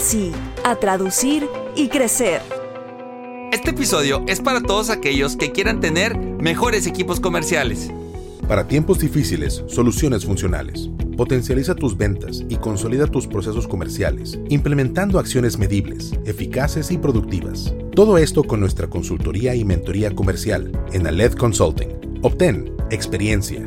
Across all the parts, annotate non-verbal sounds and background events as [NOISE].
sí, a traducir y crecer. Este episodio es para todos aquellos que quieran tener mejores equipos comerciales. Para tiempos difíciles, soluciones funcionales. Potencializa tus ventas y consolida tus procesos comerciales, implementando acciones medibles, eficaces y productivas. Todo esto con nuestra consultoría y mentoría comercial en Aled Consulting. Obtén experiencia,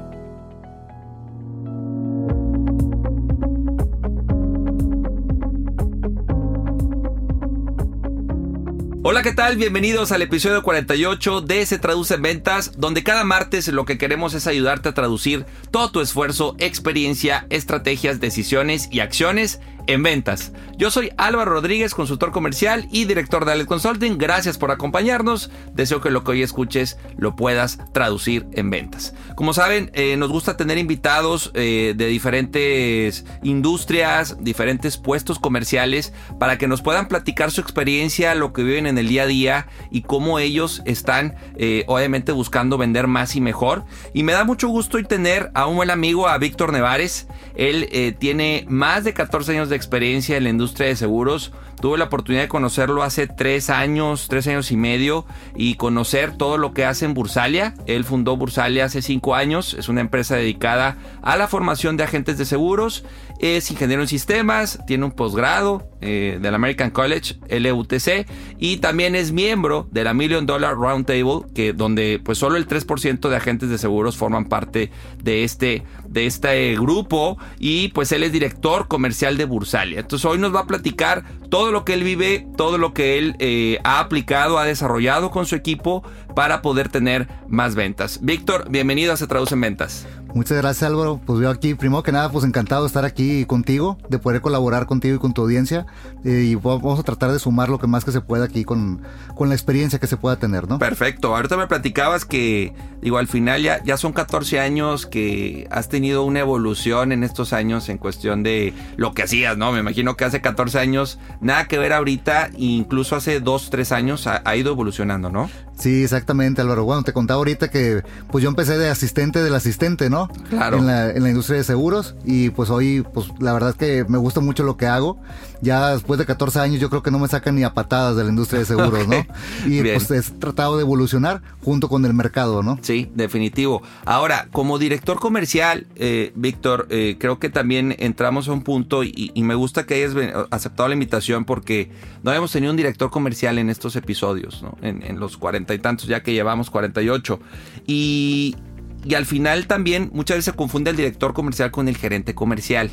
Hola, ¿qué tal? Bienvenidos al episodio 48 de Se Traduce en Ventas, donde cada martes lo que queremos es ayudarte a traducir todo tu esfuerzo, experiencia, estrategias, decisiones y acciones en ventas. Yo soy Álvaro Rodríguez, consultor comercial y director de Aled Consulting. Gracias por acompañarnos. Deseo que lo que hoy escuches lo puedas traducir en ventas. Como saben, eh, nos gusta tener invitados eh, de diferentes industrias, diferentes puestos comerciales, para que nos puedan platicar su experiencia, lo que viven en el día a día y cómo ellos están, eh, obviamente, buscando vender más y mejor. Y me da mucho gusto hoy tener a un buen amigo, a Víctor Nevares. Él tiene más de 14 años de experiencia en la industria de seguros. Tuve la oportunidad de conocerlo hace tres años, tres años y medio y conocer todo lo que hace en Bursalia. Él fundó Bursalia hace cinco años. Es una empresa dedicada a la formación de agentes de seguros. Es ingeniero en sistemas, tiene un posgrado eh, del American College, LUTC, y también es miembro de la Million Dollar Roundtable, que donde pues solo el 3% de agentes de seguros forman parte de este, de este grupo y pues él es director comercial de Bursalia. Entonces hoy nos va a platicar todo lo que él vive, todo lo que él eh, ha aplicado, ha desarrollado con su equipo para poder tener más ventas. Víctor, bienvenido a Se Traduce en Ventas. Muchas gracias Álvaro, pues yo aquí, primero que nada, pues encantado de estar aquí contigo, de poder colaborar contigo y con tu audiencia eh, y vamos a tratar de sumar lo que más que se pueda aquí con, con la experiencia que se pueda tener, ¿no? Perfecto, ahorita me platicabas que, digo, al final ya, ya son 14 años que has tenido una evolución en estos años en cuestión de lo que hacías, ¿no? Me imagino que hace 14 años, nada que ver ahorita, incluso hace 2, 3 años ha, ha ido evolucionando, ¿no? Sí, exactamente, Álvaro. Bueno, te contaba ahorita que pues yo empecé de asistente del asistente, ¿no? Claro. En la, en la industria de seguros y pues hoy, pues la verdad es que me gusta mucho lo que hago. Ya después de 14 años yo creo que no me sacan ni a patadas de la industria de seguros, ¿no? [LAUGHS] Y Bien. pues he tratado de evolucionar junto con el mercado, ¿no? Sí, definitivo. Ahora, como director comercial, eh, Víctor, eh, creo que también entramos a un punto y, y me gusta que hayas aceptado la invitación porque no habíamos tenido un director comercial en estos episodios, ¿no? En, en los y tantos, ya que llevamos 48. Y, y al final también muchas veces se confunde el director comercial con el gerente comercial.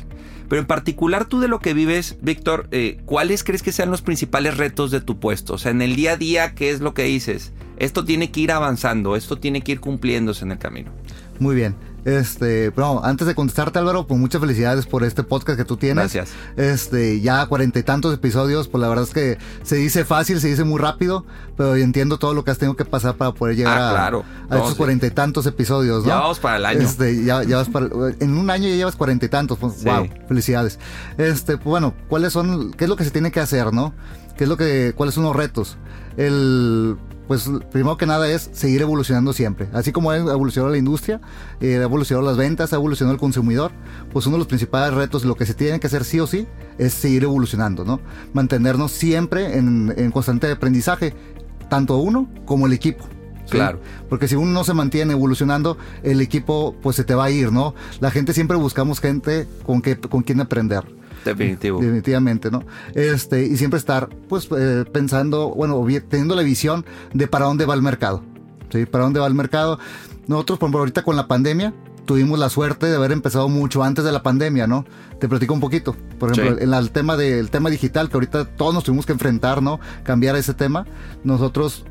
Pero en particular tú de lo que vives, Víctor, eh, ¿cuáles crees que sean los principales retos de tu puesto? O sea, en el día a día, ¿qué es lo que dices? Esto tiene que ir avanzando, esto tiene que ir cumpliéndose en el camino. Muy bien. Este, pero antes de contestarte Álvaro, pues muchas felicidades por este podcast que tú tienes. Gracias. Este, ya cuarenta y tantos episodios, pues la verdad es que se dice fácil, se dice muy rápido, pero yo entiendo todo lo que has tenido que pasar para poder llegar Ah, a, claro. a No, esos sí. cuarenta y tantos episodios, ¿no? Ya vamos para el año. Este, ya, ya vas para, en un año ya llevas cuarenta y tantos, pues, Sí. wow, felicidades. Este, pues, bueno, ¿cuáles son, qué es lo que se tiene que hacer, no? ¿Qué es lo que, cuáles son los retos? El, pues primero que nada es seguir evolucionando siempre. Así como ha evolucionado la industria, eh, ha evolucionado las ventas, ha evolucionado el consumidor, pues uno de los principales retos, lo que se tiene que hacer sí o sí, es seguir evolucionando, ¿no? Mantenernos siempre en, en constante aprendizaje, tanto uno como el equipo. Claro. Porque si uno no se mantiene evolucionando, el equipo pues se te va a ir, ¿no? La gente siempre buscamos gente con, que, con quien aprender. Definitivo. Definitivamente, ¿no? Este, y siempre estar, pues, eh, pensando, bueno, teniendo la visión de para dónde va el mercado. ¿Sí? ¿Para dónde va el mercado? Nosotros, por ejemplo, ahorita con la pandemia, tuvimos la suerte de haber empezado mucho antes de la pandemia, ¿no? Te platico un poquito. Por ejemplo, en el tema del tema digital, que ahorita todos nos tuvimos que enfrentar, ¿no? Cambiar ese tema. Nosotros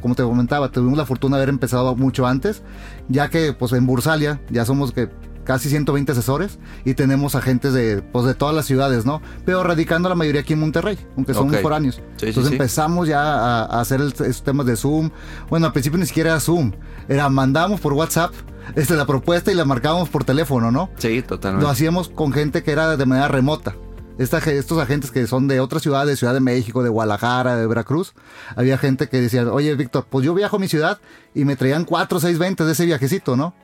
como te comentaba, tuvimos la fortuna de haber empezado mucho antes, ya que pues en Bursalia ya somos que casi 120 asesores y tenemos agentes de, pues, de todas las ciudades, ¿no? Pero radicando la mayoría aquí en Monterrey, aunque son okay. foráneos. Entonces empezamos ya a, hacer esos temas de Zoom. Bueno, al principio ni siquiera era Zoom, era mandamos por WhatsApp [LAUGHS] este, la propuesta y la marcábamos por teléfono, ¿no? Sí, totalmente. Lo hacíamos con gente que era de manera remota. estos agentes que son de otras ciudades, Ciudad de México, de Guadalajara, de Veracruz, había gente que decía, oye Víctor, pues yo viajo a mi ciudad y me traían cuatro o seis ventas de ese viajecito, ¿no?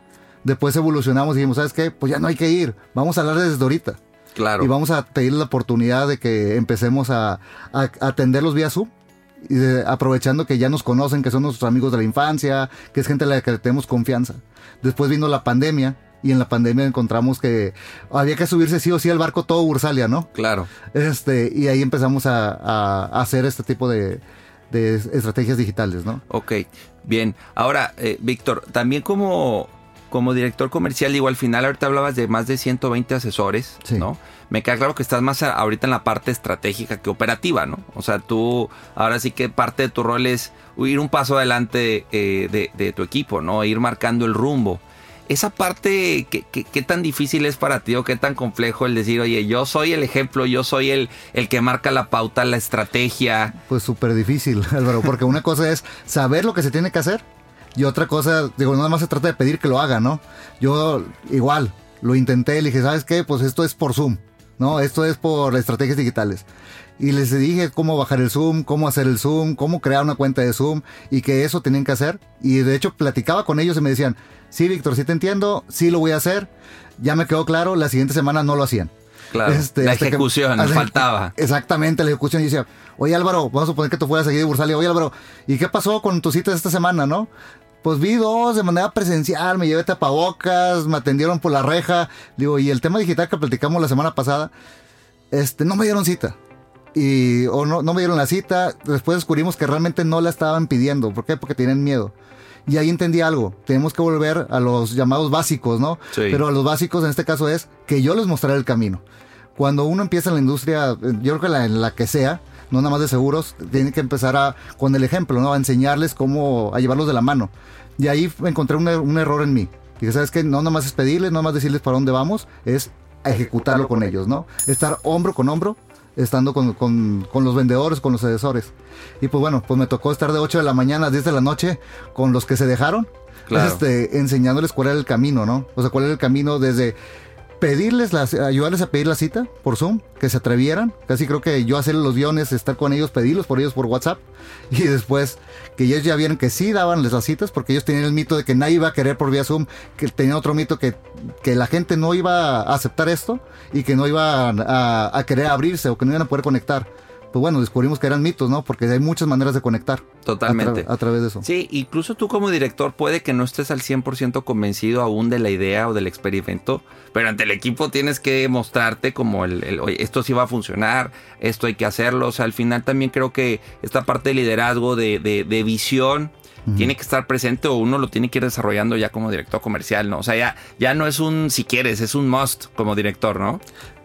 Después evolucionamos y dijimos, ¿sabes qué? Pues ya no hay que ir, vamos a hablar desde ahorita. Claro. Y vamos a pedir la oportunidad de que empecemos a, a, atenderlos vía Zoom. Y aprovechando que ya nos conocen, que son nuestros amigos de la infancia, que es gente a la que tenemos confianza. Después vino la pandemia, y en la pandemia encontramos que había que subirse sí o sí al barco todo Ursalia, ¿no? Claro. Este, y ahí empezamos a, a hacer este tipo de, de, estrategias digitales, ¿no? Ok, bien. Ahora, eh, Víctor, también como como director comercial, digo, al final ahorita hablabas de más de 120 asesores, ¿no? Me queda claro que estás más ahorita en la parte estratégica que operativa, ¿no? O sea, tú ahora sí que parte de tu rol es ir un paso adelante eh, de, tu equipo, ¿no? Ir marcando el rumbo. Esa parte, ¿qué, ¿qué, tan difícil es para ti o qué tan complejo el decir, oye, yo soy el ejemplo, yo soy el, el que marca la pauta, la estrategia? Pues súper difícil, [LAUGHS] Álvaro, porque una cosa es saber lo que se tiene que hacer y otra cosa, digo, nada más se trata de pedir que lo haga, ¿no? Yo igual, lo intenté, le dije, ¿sabes qué? Pues esto es por Zoom, ¿no? Esto es por estrategias digitales. Y les dije cómo bajar el Zoom, cómo hacer el Zoom, cómo crear una cuenta de Zoom y que eso tenían que hacer. Y de hecho platicaba con ellos y me decían, sí, Víctor, sí te entiendo, sí lo voy a hacer. Ya me quedó claro, la siguiente semana no lo hacían. Claro, este, la ejecución, que, faltaba. [LAUGHS] Exactamente, la ejecución. Y decía, oye Álvaro, vamos a suponer que tú fueras aquí de Bursalia. Oye Álvaro, ¿y qué pasó con tus citas esta semana, no? Pues vi dos de manera presencial, me llevé tapabocas, me atendieron por la reja. Digo, y el tema digital que platicamos la semana pasada, este, no me dieron cita. Y, o no, no me dieron la cita. Después descubrimos que realmente no la estaban pidiendo. ¿Por qué? Porque tienen miedo. Y ahí entendí algo. Tenemos que volver a los llamados básicos, ¿no? Pero a los básicos en este caso es que yo les mostraré el camino. Cuando uno empieza en la industria, yo creo que la, en la que sea, no nada más de seguros, tiene que empezar a, con el ejemplo, ¿no? A enseñarles cómo, a llevarlos de la mano. Y ahí encontré un, un error en mí. Y sabes que no nada más es pedirles, no nada más decirles para dónde vamos, es ejecutarlo con ellos, ¿no? Estar hombro con hombro, estando con, con, con, los vendedores, con los asesores. Y pues bueno, pues me tocó estar de 8 de la mañana a 10 de la noche con los que se dejaron, este, enseñándoles cuál era el camino, ¿no? O sea, cuál era el camino desde pedirles, las, ayudarles a pedir la cita por Zoom, que se atrevieran. Casi creo que yo hacer los guiones, estar con ellos, pedirlos por ellos por WhatsApp. [LAUGHS] Y después que ellos ya vieron que sí daban las citas, porque ellos tenían el mito de que nadie iba a querer por vía Zoom, que tenían otro mito que, que la gente no iba a aceptar esto y que no iba a, a querer abrirse o que no iban a poder conectar pues bueno, descubrimos que eran mitos, ¿no? Porque hay muchas maneras de conectar. Totalmente. A, través de eso. Sí, incluso tú como director puede que no estés al 100% convencido aún de la idea o del experimento, pero ante el equipo tienes que mostrarte como el, oye, esto sí va a funcionar, esto hay que hacerlo. O sea, al final también creo que esta parte de liderazgo, de, de, visión, tiene que estar presente o uno lo tiene que ir desarrollando ya como director comercial, ¿no? O sea, ya, ya no es un si quieres, es un must como director, ¿no?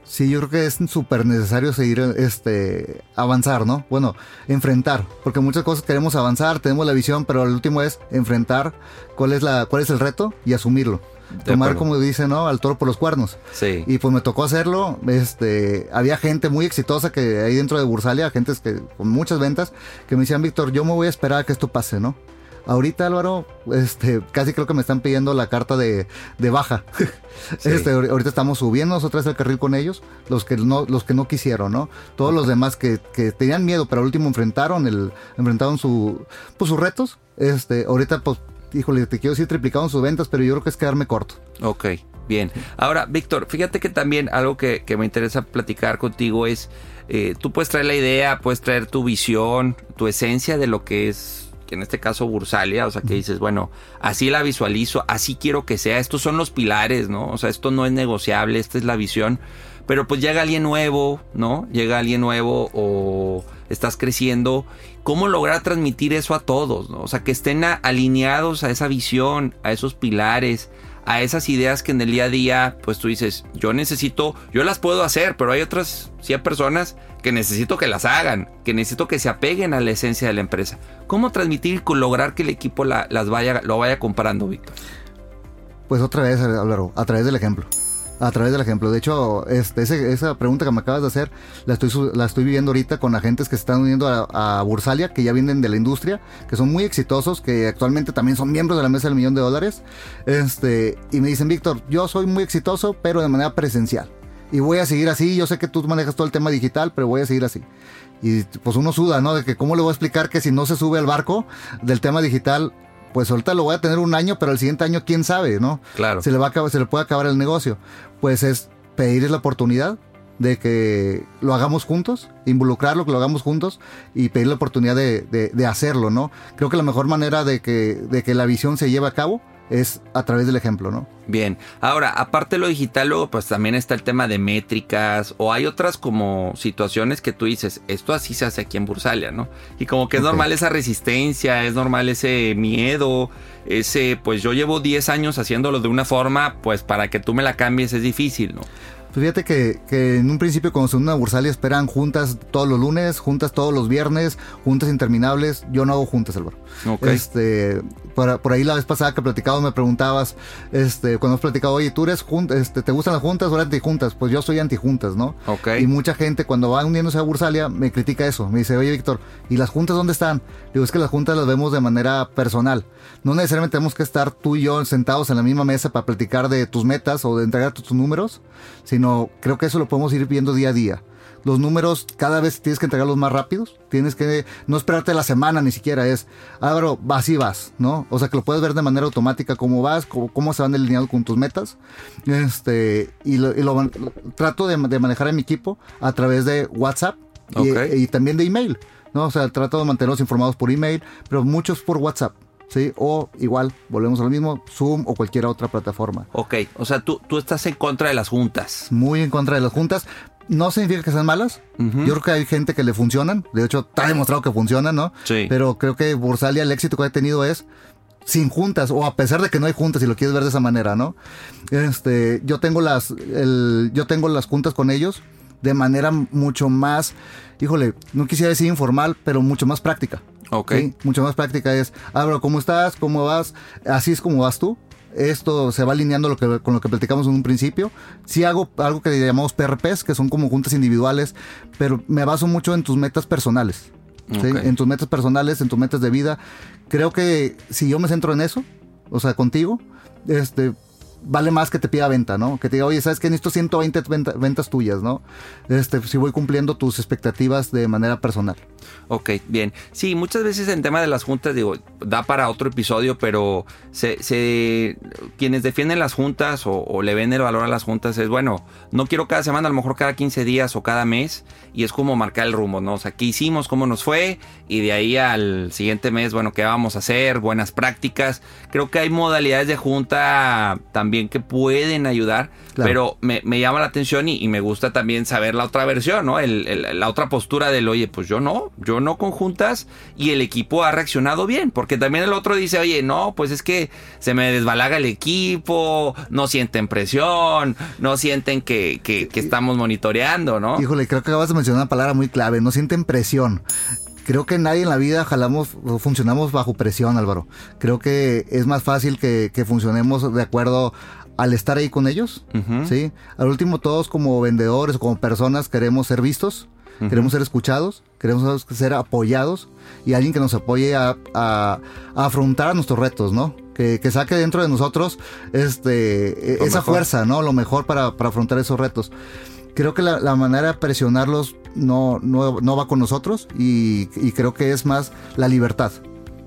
Sí, yo creo que es súper necesario seguir, este, avanzar, ¿no? Bueno, enfrentar, porque muchas cosas queremos avanzar, tenemos la visión, pero el último es enfrentar cuál es la, cuál es el reto y asumirlo. Tomar, como dice, ¿no? Al toro por los cuernos. Sí. Y pues me tocó hacerlo. Este, había gente muy exitosa que hay dentro de Bursalia, gente que, con muchas ventas, que me decían, Víctor, yo me voy a esperar a que esto pase, ¿no? Ahorita, Álvaro, este, casi creo que me están pidiendo la carta de, de baja. [LAUGHS] Este, ahorita estamos subiendo nosotros el carril con ellos, los que no, los que no quisieron, ¿no? Todos los demás que, que, tenían miedo, pero al último enfrentaron el, enfrentaron su, pues sus retos. Este, ahorita, pues, híjole, te quiero decir triplicaron sus ventas, pero yo creo que es quedarme corto. Ok, bien. Ahora, Víctor, fíjate que también algo que, que me interesa platicar contigo es, eh, tú puedes traer la idea, puedes traer tu visión, tu esencia de lo que es que en este caso Bursalia, o sea, que dices, bueno, así la visualizo, así quiero que sea, estos son los pilares, ¿no? O sea, esto no es negociable, esta es la visión, pero pues llega alguien nuevo, ¿no? Llega alguien nuevo o estás creciendo, ¿cómo lograr transmitir eso a todos, ¿no? O sea, que estén alineados a esa visión, a esos pilares, a esas ideas que en el día a día, pues tú dices, yo necesito, yo las puedo hacer, pero hay otras 100 personas que necesito que las hagan, que necesito que se apeguen a la esencia de la empresa. ¿Cómo transmitir y lograr que el equipo las vaya, lo vaya comparando, Víctor? Pues otra vez, Álvaro, a través del ejemplo a través del ejemplo. De hecho, este, esa pregunta que me acabas de hacer la estoy, la estoy viviendo ahorita con agentes que se están uniendo a, Bursalia, que ya vienen de la industria, que son muy exitosos, que actualmente también son miembros de la mesa del millón de dólares. Este, y me dicen, Víctor, yo soy muy exitoso, pero de manera presencial. Y voy a seguir así. Yo sé que tú manejas todo el tema digital, pero voy a seguir así. Y pues uno suda, ¿no? De que cómo le voy a explicar que si no se sube al barco del tema digital, pues ahorita lo voy a tener un año, pero el siguiente año quién sabe, ¿no? Claro. Se le va a acabar, se le puede acabar el negocio. Pues es pedirles la oportunidad de que lo hagamos juntos, involucrarlo, que lo hagamos juntos y pedir la oportunidad de, de, hacerlo, ¿no? Creo que la mejor manera de que, de que la visión se lleve a cabo es a través del ejemplo, ¿no? Bien, ahora, aparte de lo digital, luego pues también está el tema de métricas o hay otras como situaciones que tú dices, esto así se hace aquí en Bursalia, ¿no? Y como que es normal esa resistencia, es normal ese miedo, ese, pues yo llevo 10 años haciéndolo de una forma, pues para que tú me la cambies es difícil, ¿no? Pues fíjate que, en un principio cuando se una Bursalia esperan juntas todos los lunes, juntas todos los viernes, juntas interminables. Yo no hago juntas, Álvaro. Este, por, ahí la vez pasada que platicamos me preguntabas, este, cuando hemos platicado, oye, ¿tú eres este, ¿te gustan las juntas o eres antijuntas? Pues yo soy antijuntas, ¿no? Y mucha gente cuando va uniéndose a Bursalia me critica eso. Me dice, oye, Víctor, ¿y las juntas dónde están? Digo, es que las juntas las vemos de manera personal. No necesariamente tenemos que estar tú y yo sentados en la misma mesa para platicar de tus metas o de entregar tus números, sino creo que eso lo podemos ir viendo día a día. Los números cada vez tienes que entregarlos más rápidos, tienes que no esperarte la semana ni siquiera, es, vas y vas, ¿no? O sea que lo puedes ver de manera automática cómo vas, cómo, se van delineando con tus metas. Este, y lo, trato de, manejar a mi equipo a través de WhatsApp y, también de email, ¿no? O sea, trato de mantenerlos informados por email, pero muchos por WhatsApp. ¿Sí? O igual, volvemos a lo mismo, Zoom o cualquier otra plataforma. Ok, o sea, tú, tú estás en contra de las juntas. Muy en contra de las juntas. No significa que sean malas. Yo creo que hay gente que le funcionan. De hecho, está demostrado que funcionan, ¿no? Sí. Pero creo que Bursalia el éxito que ha tenido es sin juntas o a pesar de que no hay juntas si lo quieres ver de esa manera, ¿no? Este, yo tengo las el, yo tengo las juntas con ellos de manera mucho más, híjole, no quisiera decir informal, pero mucho más práctica. Ok. Mucho más práctica es, ah, bro, ¿cómo estás? ¿Cómo vas? Así es como vas tú. Esto se va alineando lo que, con lo que platicamos en un principio. Sí hago algo que llamamos PRPs, que son como juntas individuales, pero me baso mucho en tus metas personales. En tus metas personales, en tus metas de vida. Creo que si yo me centro en eso, o sea, contigo, este, vale más que te pida venta, ¿no? Que te diga, oye, ¿sabes qué? Necesito 120 ventas tuyas, ¿no? Este, si voy cumpliendo tus expectativas de manera personal. Ok, bien. Sí, muchas veces en tema de las juntas, digo, da para otro episodio, pero se, se quienes defienden las juntas o, le ven el valor a las juntas es, bueno, no quiero cada semana, a lo mejor cada 15 días o cada mes, y es como marcar el rumbo, ¿no? O sea, ¿qué hicimos? ¿Cómo nos fue? Y de ahí al siguiente mes, bueno, ¿qué vamos a hacer? Buenas prácticas. Creo que hay modalidades de junta también que pueden ayudar, pero me, llama la atención y, me gusta también saber la otra versión, ¿no? la otra postura del, oye, pues yo no, yo no conjuntas y el equipo ha reaccionado bien, porque también el otro dice, oye, no, pues es que se me desbalaga el equipo, no sienten presión, no sienten que, que, que estamos monitoreando, ¿no? Híjole, creo que acabas de mencionar una palabra muy clave, no sienten presión creo que nadie en la vida jalamos o funcionamos bajo presión, Álvaro. Creo que es más fácil que, que funcionemos de acuerdo al estar ahí con ellos, ¿sí? Al último, todos como vendedores o como personas queremos ser vistos, queremos ser escuchados, queremos ser apoyados y alguien que nos apoye a, afrontar nuestros retos, ¿no? Que, saque dentro de nosotros este, esa fuerza, ¿no? Lo mejor para, afrontar esos retos. Creo que la, manera de presionarlos no, no, va con nosotros y, creo que es más la libertad.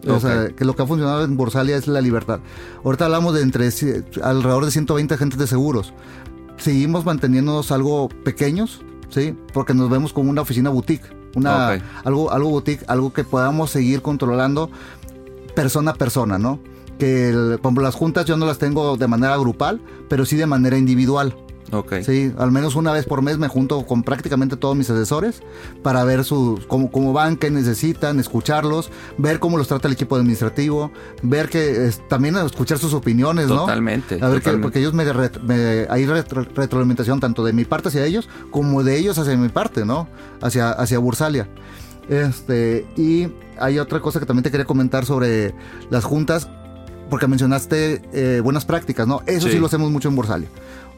O sea, que lo que ha funcionado en Bursalia es la libertad. Ahorita hablamos de entre alrededor de 120 agentes de seguros. Seguimos manteniéndonos algo pequeños, ¿sí? Porque nos vemos como una oficina boutique. Una, algo, algo boutique, algo que podamos seguir controlando persona a persona, ¿no? Que el- ejemplo, las juntas yo no las tengo de manera grupal, pero sí de manera individual. Ok. Sí, al menos una vez por mes me junto con prácticamente todos mis asesores para ver su, cómo, cómo van, qué necesitan, escucharlos, ver cómo los trata el equipo administrativo, ver que es- también escuchar sus opiniones, ¿no? Totalmente, A ver, que, totalmente. porque ellos me, me- hay retro- retroalimentación tanto de mi parte hacia ellos como de ellos hacia mi parte, ¿no? Hacia, hacia Bursalia. Este, y hay otra cosa que también te quería comentar sobre las juntas, porque mencionaste eh, buenas prácticas, ¿no? Eso sí. Sí. lo hacemos mucho en Bursalia.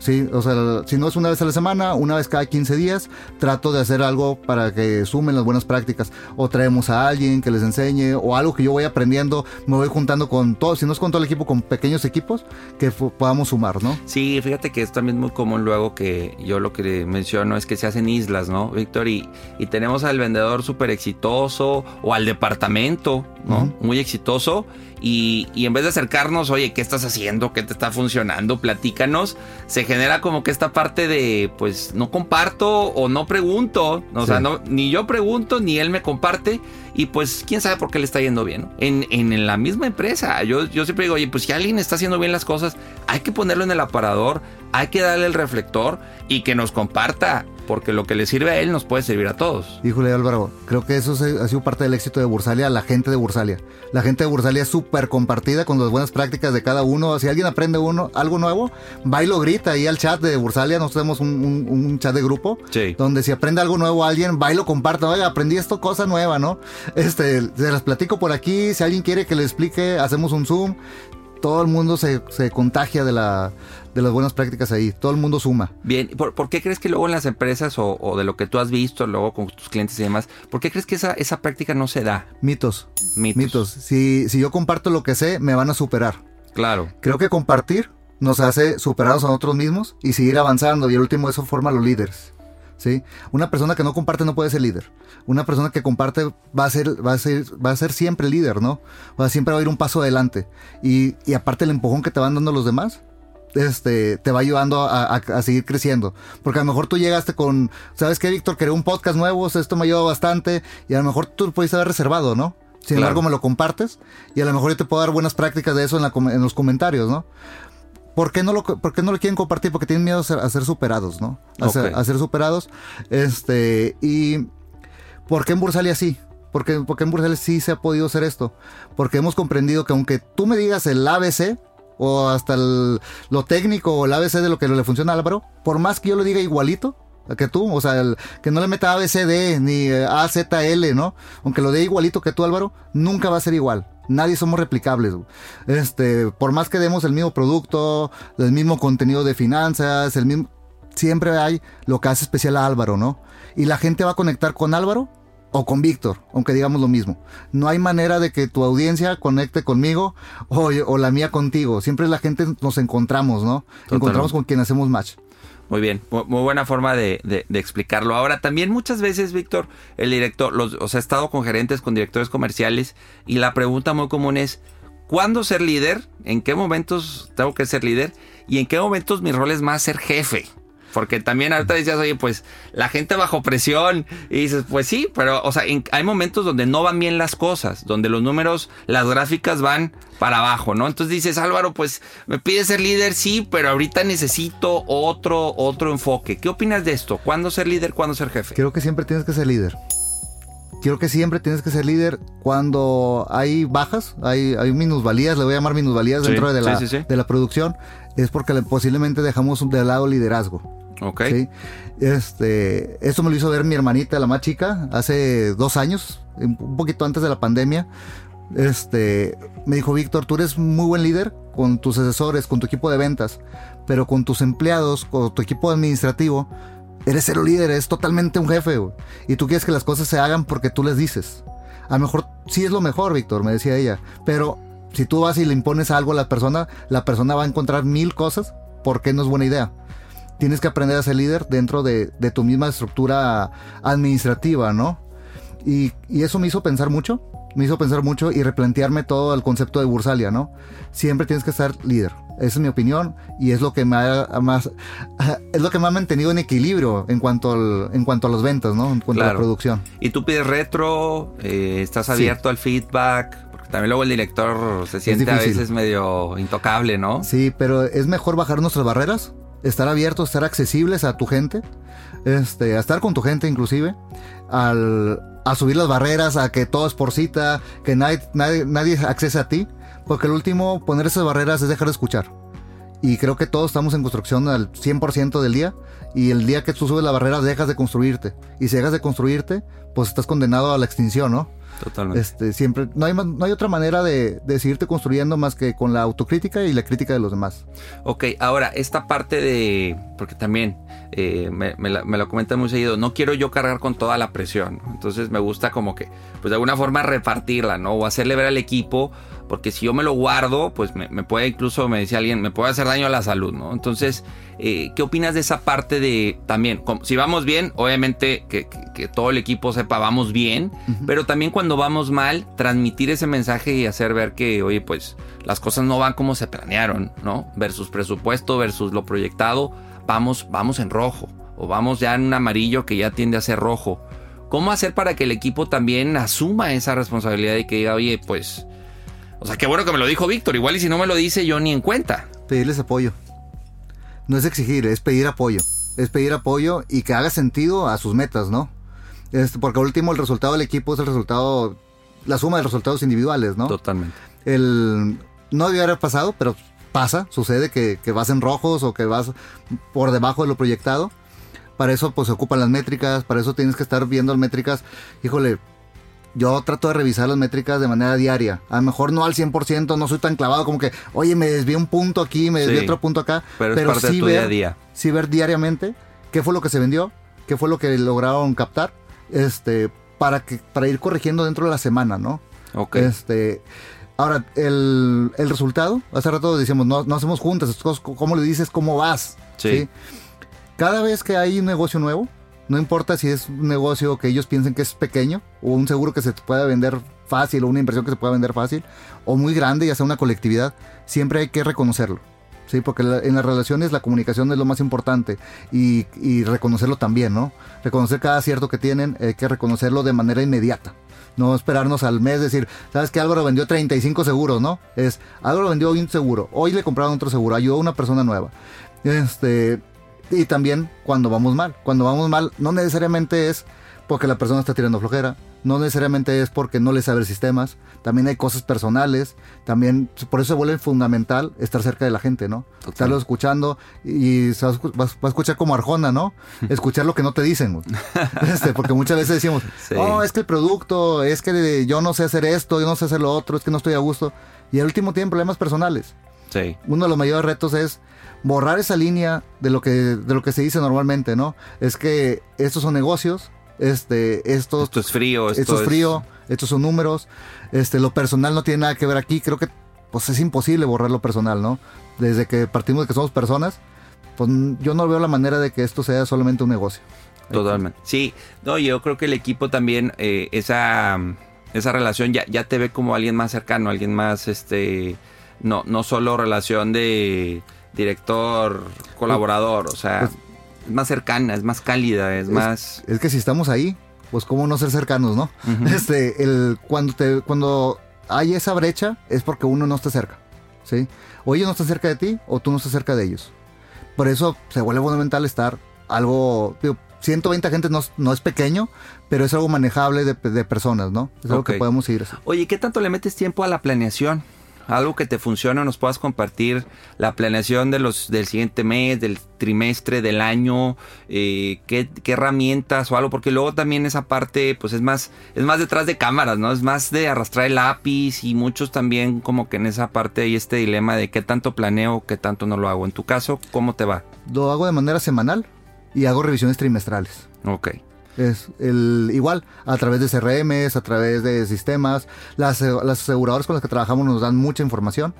Sí, o sea, si no es una vez a la semana, una vez cada 15 días, trato de hacer algo para que sumen las buenas prácticas. O traemos a alguien que les enseñe, o algo que yo voy aprendiendo, me voy juntando con todos, si no es con todo el equipo, con pequeños equipos que podamos sumar, ¿no? Sí, fíjate que es también muy común luego que yo lo que menciono es que se hacen islas, ¿no, Víctor? Y, y tenemos al vendedor súper exitoso o al departamento, ¿no? Ujú. Muy exitoso. Y, y en vez de acercarnos, oye, ¿qué estás haciendo? ¿Qué te está funcionando? Platícanos. Se genera como que esta parte de, pues, no comparto o no pregunto. O Sí. sea, no, ni yo pregunto, ni él me comparte. Y pues, quién sabe por qué le está yendo bien. ¿no? En, en, en la misma empresa. Yo, yo siempre digo, oye, pues si alguien está haciendo bien las cosas, hay que ponerlo en el aparador, hay que darle el reflector y que nos comparta. Porque lo que le sirve a él nos puede servir a todos. Híjole Álvaro, creo que eso ha sido parte del éxito de Bursalia, la gente de Bursalia. La gente de Bursalia es súper compartida con las buenas prácticas de cada uno. Si alguien aprende uno, algo nuevo, va y lo grita ahí al chat de Bursalia. Nosotros tenemos un, un- un chat de grupo Sí. donde si aprende algo nuevo alguien, va y lo comparte. Oiga, aprendí esto, cosa nueva, ¿no? Este, se las platico por aquí. Si alguien quiere que le explique, hacemos un Zoom. Todo el mundo se, se contagia de, la, de las buenas prácticas ahí. Todo el mundo suma. Bien, ¿por, por qué crees que luego en las empresas o, o de lo que tú has visto luego con tus clientes y demás, por qué crees que esa, esa práctica no se da? Mitos. Mitos. Mitos. Si, si yo comparto lo que sé, me van a superar. Claro. Creo que compartir nos hace superarnos a nosotros mismos y seguir avanzando. Y el último, eso forma los líderes. ¿sí? Una persona que no comparte no puede ser líder. Una persona que comparte va a ser, va a ser, va a ser siempre líder, ¿no? O sea, siempre va a ir un paso adelante. Y, y aparte el empujón que te van dando los demás, este, te va ayudando a, a- a seguir creciendo. Porque a lo mejor tú llegaste con, ¿sabes qué, Víctor? Creé un podcast nuevo, esto me ayudó bastante. Y a lo mejor tú lo pudiste haber reservado, ¿no? Sin Claro. embargo, me lo compartes y a lo mejor yo te puedo dar buenas prácticas de eso en, la com- en los comentarios, ¿no? ¿Por qué no lo, por qué no lo quieren compartir? Porque tienen miedo a ser, a ser superados, ¿no? A, ser, Ok. a ser superados. Este, y ¿por qué en Bursalia sí? Porque, porque en Bursalia sí se ha podido hacer esto. Porque hemos comprendido que aunque tú me digas el ABC o hasta el- lo técnico o el ABC de lo que le funciona a Álvaro, por más que yo lo diga igualito que tú, o sea, el- que no le meta ABCD ni eh, AZL, ¿no? Aunque lo dé igualito que tú, Álvaro, nunca va a ser igual. Nadie somos replicables. Este, por más que demos el mismo producto, el mismo contenido de finanzas, el mismo, siempre hay lo que hace especial a Álvaro, ¿no? Y la gente va a conectar con Álvaro o con Víctor, aunque digamos lo mismo. No hay manera de que tu audiencia conecte conmigo o, o la mía contigo. Siempre la gente nos encontramos, ¿no? Encontramos con quien hacemos match. Muy bien, mu- muy buena forma de, de- de explicarlo. Ahora, también muchas veces, Víctor, el director, los, o sea, he estado con gerentes, con directores comerciales, y la pregunta muy común es, ¿cuándo ser líder? ¿En qué momentos tengo que ser líder? ¿Y en qué momentos mi rol es más ser jefe? Porque también ahorita decías, oye, pues la gente bajo presión. Y dices, pues sí, pero, o sea, en- hay momentos donde no van bien las cosas, donde los números, las gráficas van para abajo, ¿no? Entonces dices, Álvaro, pues me pide ser líder, sí, pero ahorita necesito otro, otro enfoque. ¿Qué opinas de esto? ¿Cuándo ser líder? ¿Cuándo ser jefe? Creo que siempre tienes que ser líder. Creo que siempre tienes que ser líder cuando hay bajas, hay, hay minusvalías, le voy a llamar minusvalías Sí, dentro de la, sí, sí, sí. de la producción, es porque le- posiblemente dejamos de lado liderazgo. Ok. ¿sí? Este, esto me lo hizo ver mi hermanita, la más chica, hace dos años, un poquito antes de la pandemia. Este, me dijo, Víctor, tú eres muy buen líder con tus asesores, con tu equipo de ventas, pero con tus empleados, con tu equipo administrativo, eres cero líder, eres totalmente un jefe. Y tú quieres que las cosas se hagan porque tú les dices. A lo mejor sí es lo mejor, Víctor, me decía ella, pero si tú vas y le impones algo a la persona, la persona va a encontrar mil cosas porque no es buena idea tienes que aprender a ser líder dentro de, de tu misma estructura administrativa, ¿no? Y, y eso me hizo pensar mucho, me hizo pensar mucho y replantearme todo el concepto de Bursalia, ¿no? Siempre tienes que ser líder. Esa es mi opinión y es lo que me ha más, [LAUGHS] es lo que me ha mantenido en equilibrio en cuanto al, en cuanto a las ventas, ¿no? En cuanto a Claro. la producción. ¿Y tú pides retro? Eh, ¿Estás Sí. abierto al feedback? Porque también luego el director se siente a veces medio intocable, ¿no? Sí, pero es mejor bajar nuestras barreras, estar abiertos, estar accesibles a tu gente, este, a estar con tu gente inclusive, al, a subir las barreras, a que todo es por cita, que nadie, nadie, nadie accese a ti, porque el último, poner esas barreras es dejar de escuchar. Y creo que todos estamos en construcción al 100% del día. Y el día que tú subes la barrera dejas de construirte. Y si dejas de construirte, pues estás condenado a la extinción, ¿no? Totalmente. Este, siempre, no hay, no hay otra manera de, de seguirte construyendo más que con la autocrítica y la crítica de los demás. Ok, ahora, esta parte de. Porque también eh, me, me la- me lo comentan muy seguido. No quiero yo cargar con toda la presión. ¿no? Entonces me gusta como que, pues de alguna forma repartirla, ¿no? O hacerle ver al equipo. Porque si yo me lo guardo, pues me, me puede incluso, me decía alguien, me puede hacer daño a la salud, ¿no? Entonces, eh, ¿qué opinas de esa parte de también? como- si vamos bien, obviamente que, que- que todo el equipo sepa vamos bien, pero también cuando vamos mal, transmitir ese mensaje y hacer ver que, oye, pues las cosas no van como se planearon, ¿no? Versus presupuesto, versus lo proyectado, vamos, vamos en rojo o vamos ya en un amarillo que ya tiende a ser rojo. ¿Cómo hacer para que el equipo también asuma esa responsabilidad y que diga, oye, pues, o sea, qué bueno que me lo dijo Víctor, igual y si no me lo dice yo ni en cuenta. Pedirles apoyo. No es exigir, es pedir apoyo. Es pedir apoyo y que haga sentido a sus metas, ¿no? Este, porque al último el resultado del equipo es el resultado, la suma de resultados individuales, ¿no? Totalmente. el no debió haber pasado, pero pasa, sucede que, que vas en rojos o que vas por debajo de lo proyectado. Para eso pues se ocupan las métricas, para eso tienes que estar viendo las métricas. Híjole, yo trato de revisar las métricas de manera diaria. A lo mejor no al 100%, no soy tan clavado como que, oye, me desvié un punto aquí, me desvié Sí. otro punto acá. Pero es parte de tu ver, día a día. sí ver diariamente qué fue lo que se vendió, qué fue lo que lograron captar, este, para, que, para ir corrigiendo dentro de la semana, ¿no? Ok. Este, ahora, el, el resultado, hace rato decíamos, no, no hacemos juntas, ¿cómo le dices cómo vas? Sí. Cada vez que hay un negocio nuevo, no importa si es un negocio que ellos piensen que es pequeño, o un seguro que se pueda vender fácil, o una inversión que se pueda vender fácil, o muy grande, ya sea una colectividad, siempre hay que reconocerlo. Sí, porque en las relaciones la comunicación es lo más importante y, y reconocerlo también, ¿no? Reconocer cada acierto que tienen, hay que reconocerlo de manera inmediata. No esperarnos al mes, decir, sabes que Álvaro vendió 35 seguros, ¿no? Es, Álvaro vendió un seguro, hoy le compraron otro seguro, ayudó a una persona nueva. Este, y también cuando vamos mal. Cuando vamos mal, no necesariamente es porque la persona está tirando flojera, no necesariamente es porque no le sabe el sistemas, también hay cosas personales, también por eso se vuelve fundamental estar cerca de la gente, ¿no? Total. Estarlo escuchando y vas va a escuchar como Arjona, ¿no? [LAUGHS] Escuchar lo que no te dicen, [LAUGHS] este, porque muchas veces decimos, Sí. oh, es que el producto, es que yo no sé hacer esto, yo no sé hacer lo otro, es que no estoy a gusto. Y al último tienen problemas personales Sí. uno de los mayores retos es borrar esa línea de lo que de lo que se dice normalmente, ¿no? Es que estos son negocios, este, estos, Esto es frío, esto, esto es frío, estos son números, este, lo personal no tiene nada que ver aquí. Creo que pues es imposible borrar lo personal, ¿no? Desde que partimos de que somos personas, pues yo no veo la manera de que esto sea solamente un negocio. Totalmente. Sí, no, yo creo que el equipo también, eh, esa, esa relación ya, ya te ve como alguien más cercano, alguien más, este, no, no solo relación de director, colaborador, o sea, es más cercana, es más cálida, es, más... Es que si estamos ahí, pues cómo no ser cercanos, ¿no? [LAUGHS] Este, el, cuando, te, cuando hay esa brecha es porque uno no está cerca, ¿sí? O ellos no están cerca de ti o tú no estás cerca de ellos. Por eso se vuelve fundamental estar algo, digo, 120 agentes no, es- no es pequeño, pero es algo manejable de, de personas, ¿no? Es algo que podemos ir así. Oye, ¿qué tanto le metes tiempo a la planeación? Algo que te funcione, nos puedas compartir la planeación de los del siguiente mes, del trimestre, del año, eh, ¿qué, qué herramientas o algo, porque luego también esa parte, pues es más, es más detrás de cámaras, ¿no? Es más de arrastrar el lápiz y muchos también como que en esa parte hay este dilema de qué tanto planeo, qué tanto no lo hago. En tu caso, ¿cómo te va? Lo hago de manera semanal y hago revisiones trimestrales. Ok. Es el igual a través de CRMs, a través de sistemas. Las, las aseguradoras con las que trabajamos nos dan mucha información,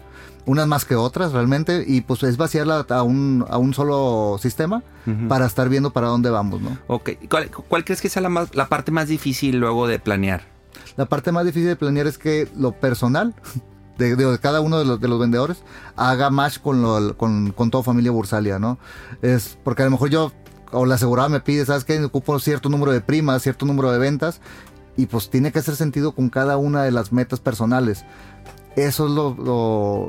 unas más que otras realmente, y pues es vaciarla a un, a un solo sistema Ujú. para estar viendo para dónde vamos, ¿no? Ok. ¿Cuál, cuál crees que sea la, más- la parte más difícil luego de planear? La parte más difícil de planear es que lo personal [LAUGHS] de, de cada uno de los, de los vendedores haga match con, lo, con, con toda familia Bursalia, ¿no? Es porque a lo mejor yo o la asegurada me pide, ¿sabes qué? Ocupo cierto número de primas, cierto número de ventas y pues tiene que hacer sentido con cada una de las metas personales. Eso es lo,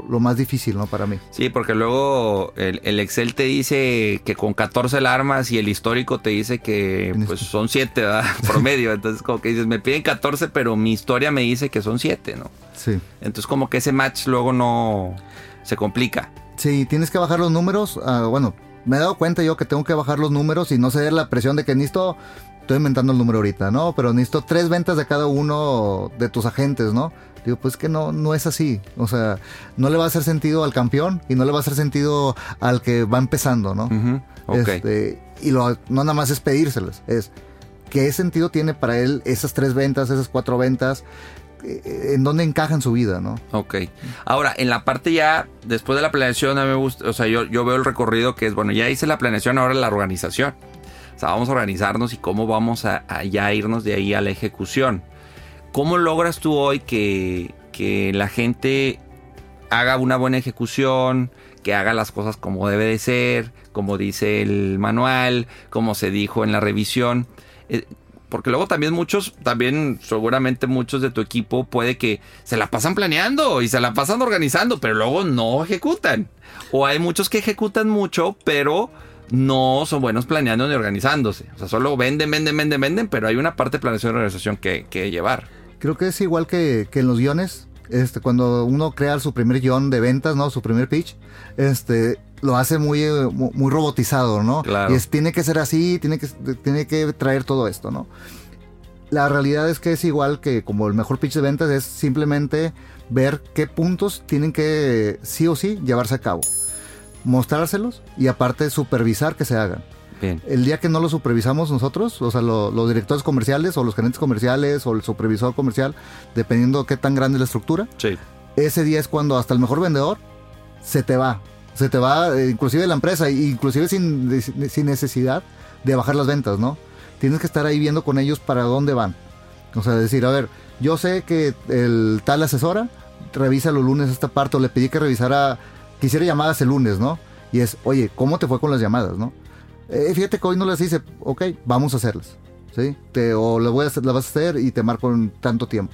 lo, más difícil, ¿no? Para mí. Sí, porque luego el, el, Excel te dice que con 14 alarmas y el histórico te dice que pues son 7, ¿verdad? [LAUGHS] Promedio. Entonces, como que dices, me piden 14, pero mi historia me dice que son 7, ¿no? Sí. Entonces, como que ese match luego no se complica. Sí, tienes que bajar los números. Uh, bueno, me he dado cuenta yo que tengo que bajar los números y no ceder la presión de que necesito estoy inventando el número ahorita, ¿no? Pero necesito tres ventas de cada uno de tus agentes, ¿no? Digo, pues que no, no es así. O sea, no le va a hacer sentido al campeón y no le va a hacer sentido al que va empezando, ¿no? Este, y lo, no nada más es pedírselas, es qué sentido tiene para él esas tres ventas, esas cuatro ventas, en dónde encaja en su vida, ¿no? Ok. Ahora, en la parte ya, después de la planeación, a mí me gusta, o sea, yo, yo veo el recorrido que es, bueno, ya hice la planeación, ahora la organización. O sea, vamos a organizarnos y cómo vamos a, ya irnos de ahí a la ejecución. ¿Cómo logras tú hoy que, que la gente haga una buena ejecución, que haga las cosas como debe de ser, como dice el manual, como se dijo en la revisión? Porque luego también muchos, también seguramente muchos de tu equipo puede que se la pasan planeando y se la pasan organizando, pero luego no ejecutan. O hay muchos que ejecutan mucho, pero no son buenos planeando ni organizándose. O sea, solo venden, venden, venden, venden, pero hay una parte de planeación y organización que, llevar. Creo que es igual que en los guiones. Este, cuando uno crea su primer guion de ventas, ¿no? Su primer pitch, este, lo hace muy, muy robotizado, ¿no? Claro. Y es, tiene que ser así, tiene que, tiene que traer todo esto, ¿no? La realidad es que es igual que como el mejor pitch de ventas es simplemente ver qué puntos tienen que sí o sí llevarse a cabo mostrárselos y aparte supervisar que se hagan. Bien. El día que no lo supervisamos nosotros, o sea, los directores comerciales o los gerentes comerciales o el supervisor comercial, dependiendo de qué tan grande es la estructura, sí. ese día es cuando hasta el mejor vendedor se te va. Se te va, eh, inclusive la empresa, inclusive sin, sin necesidad de bajar las ventas, ¿no? Tienes que estar ahí viendo con ellos para dónde van. O sea, decir, a ver, yo sé que el tal asesora revisa los lunes esta parte o le pedí que revisara quisiera llamadas el lunes, ¿no? Y es, oye, ¿cómo te fue con las llamadas, no? Eh, fíjate que hoy no las hice, ok, vamos a hacerlas, ¿sí? Te, o las, voy a hacer, las vas a hacer y te marco en tanto tiempo.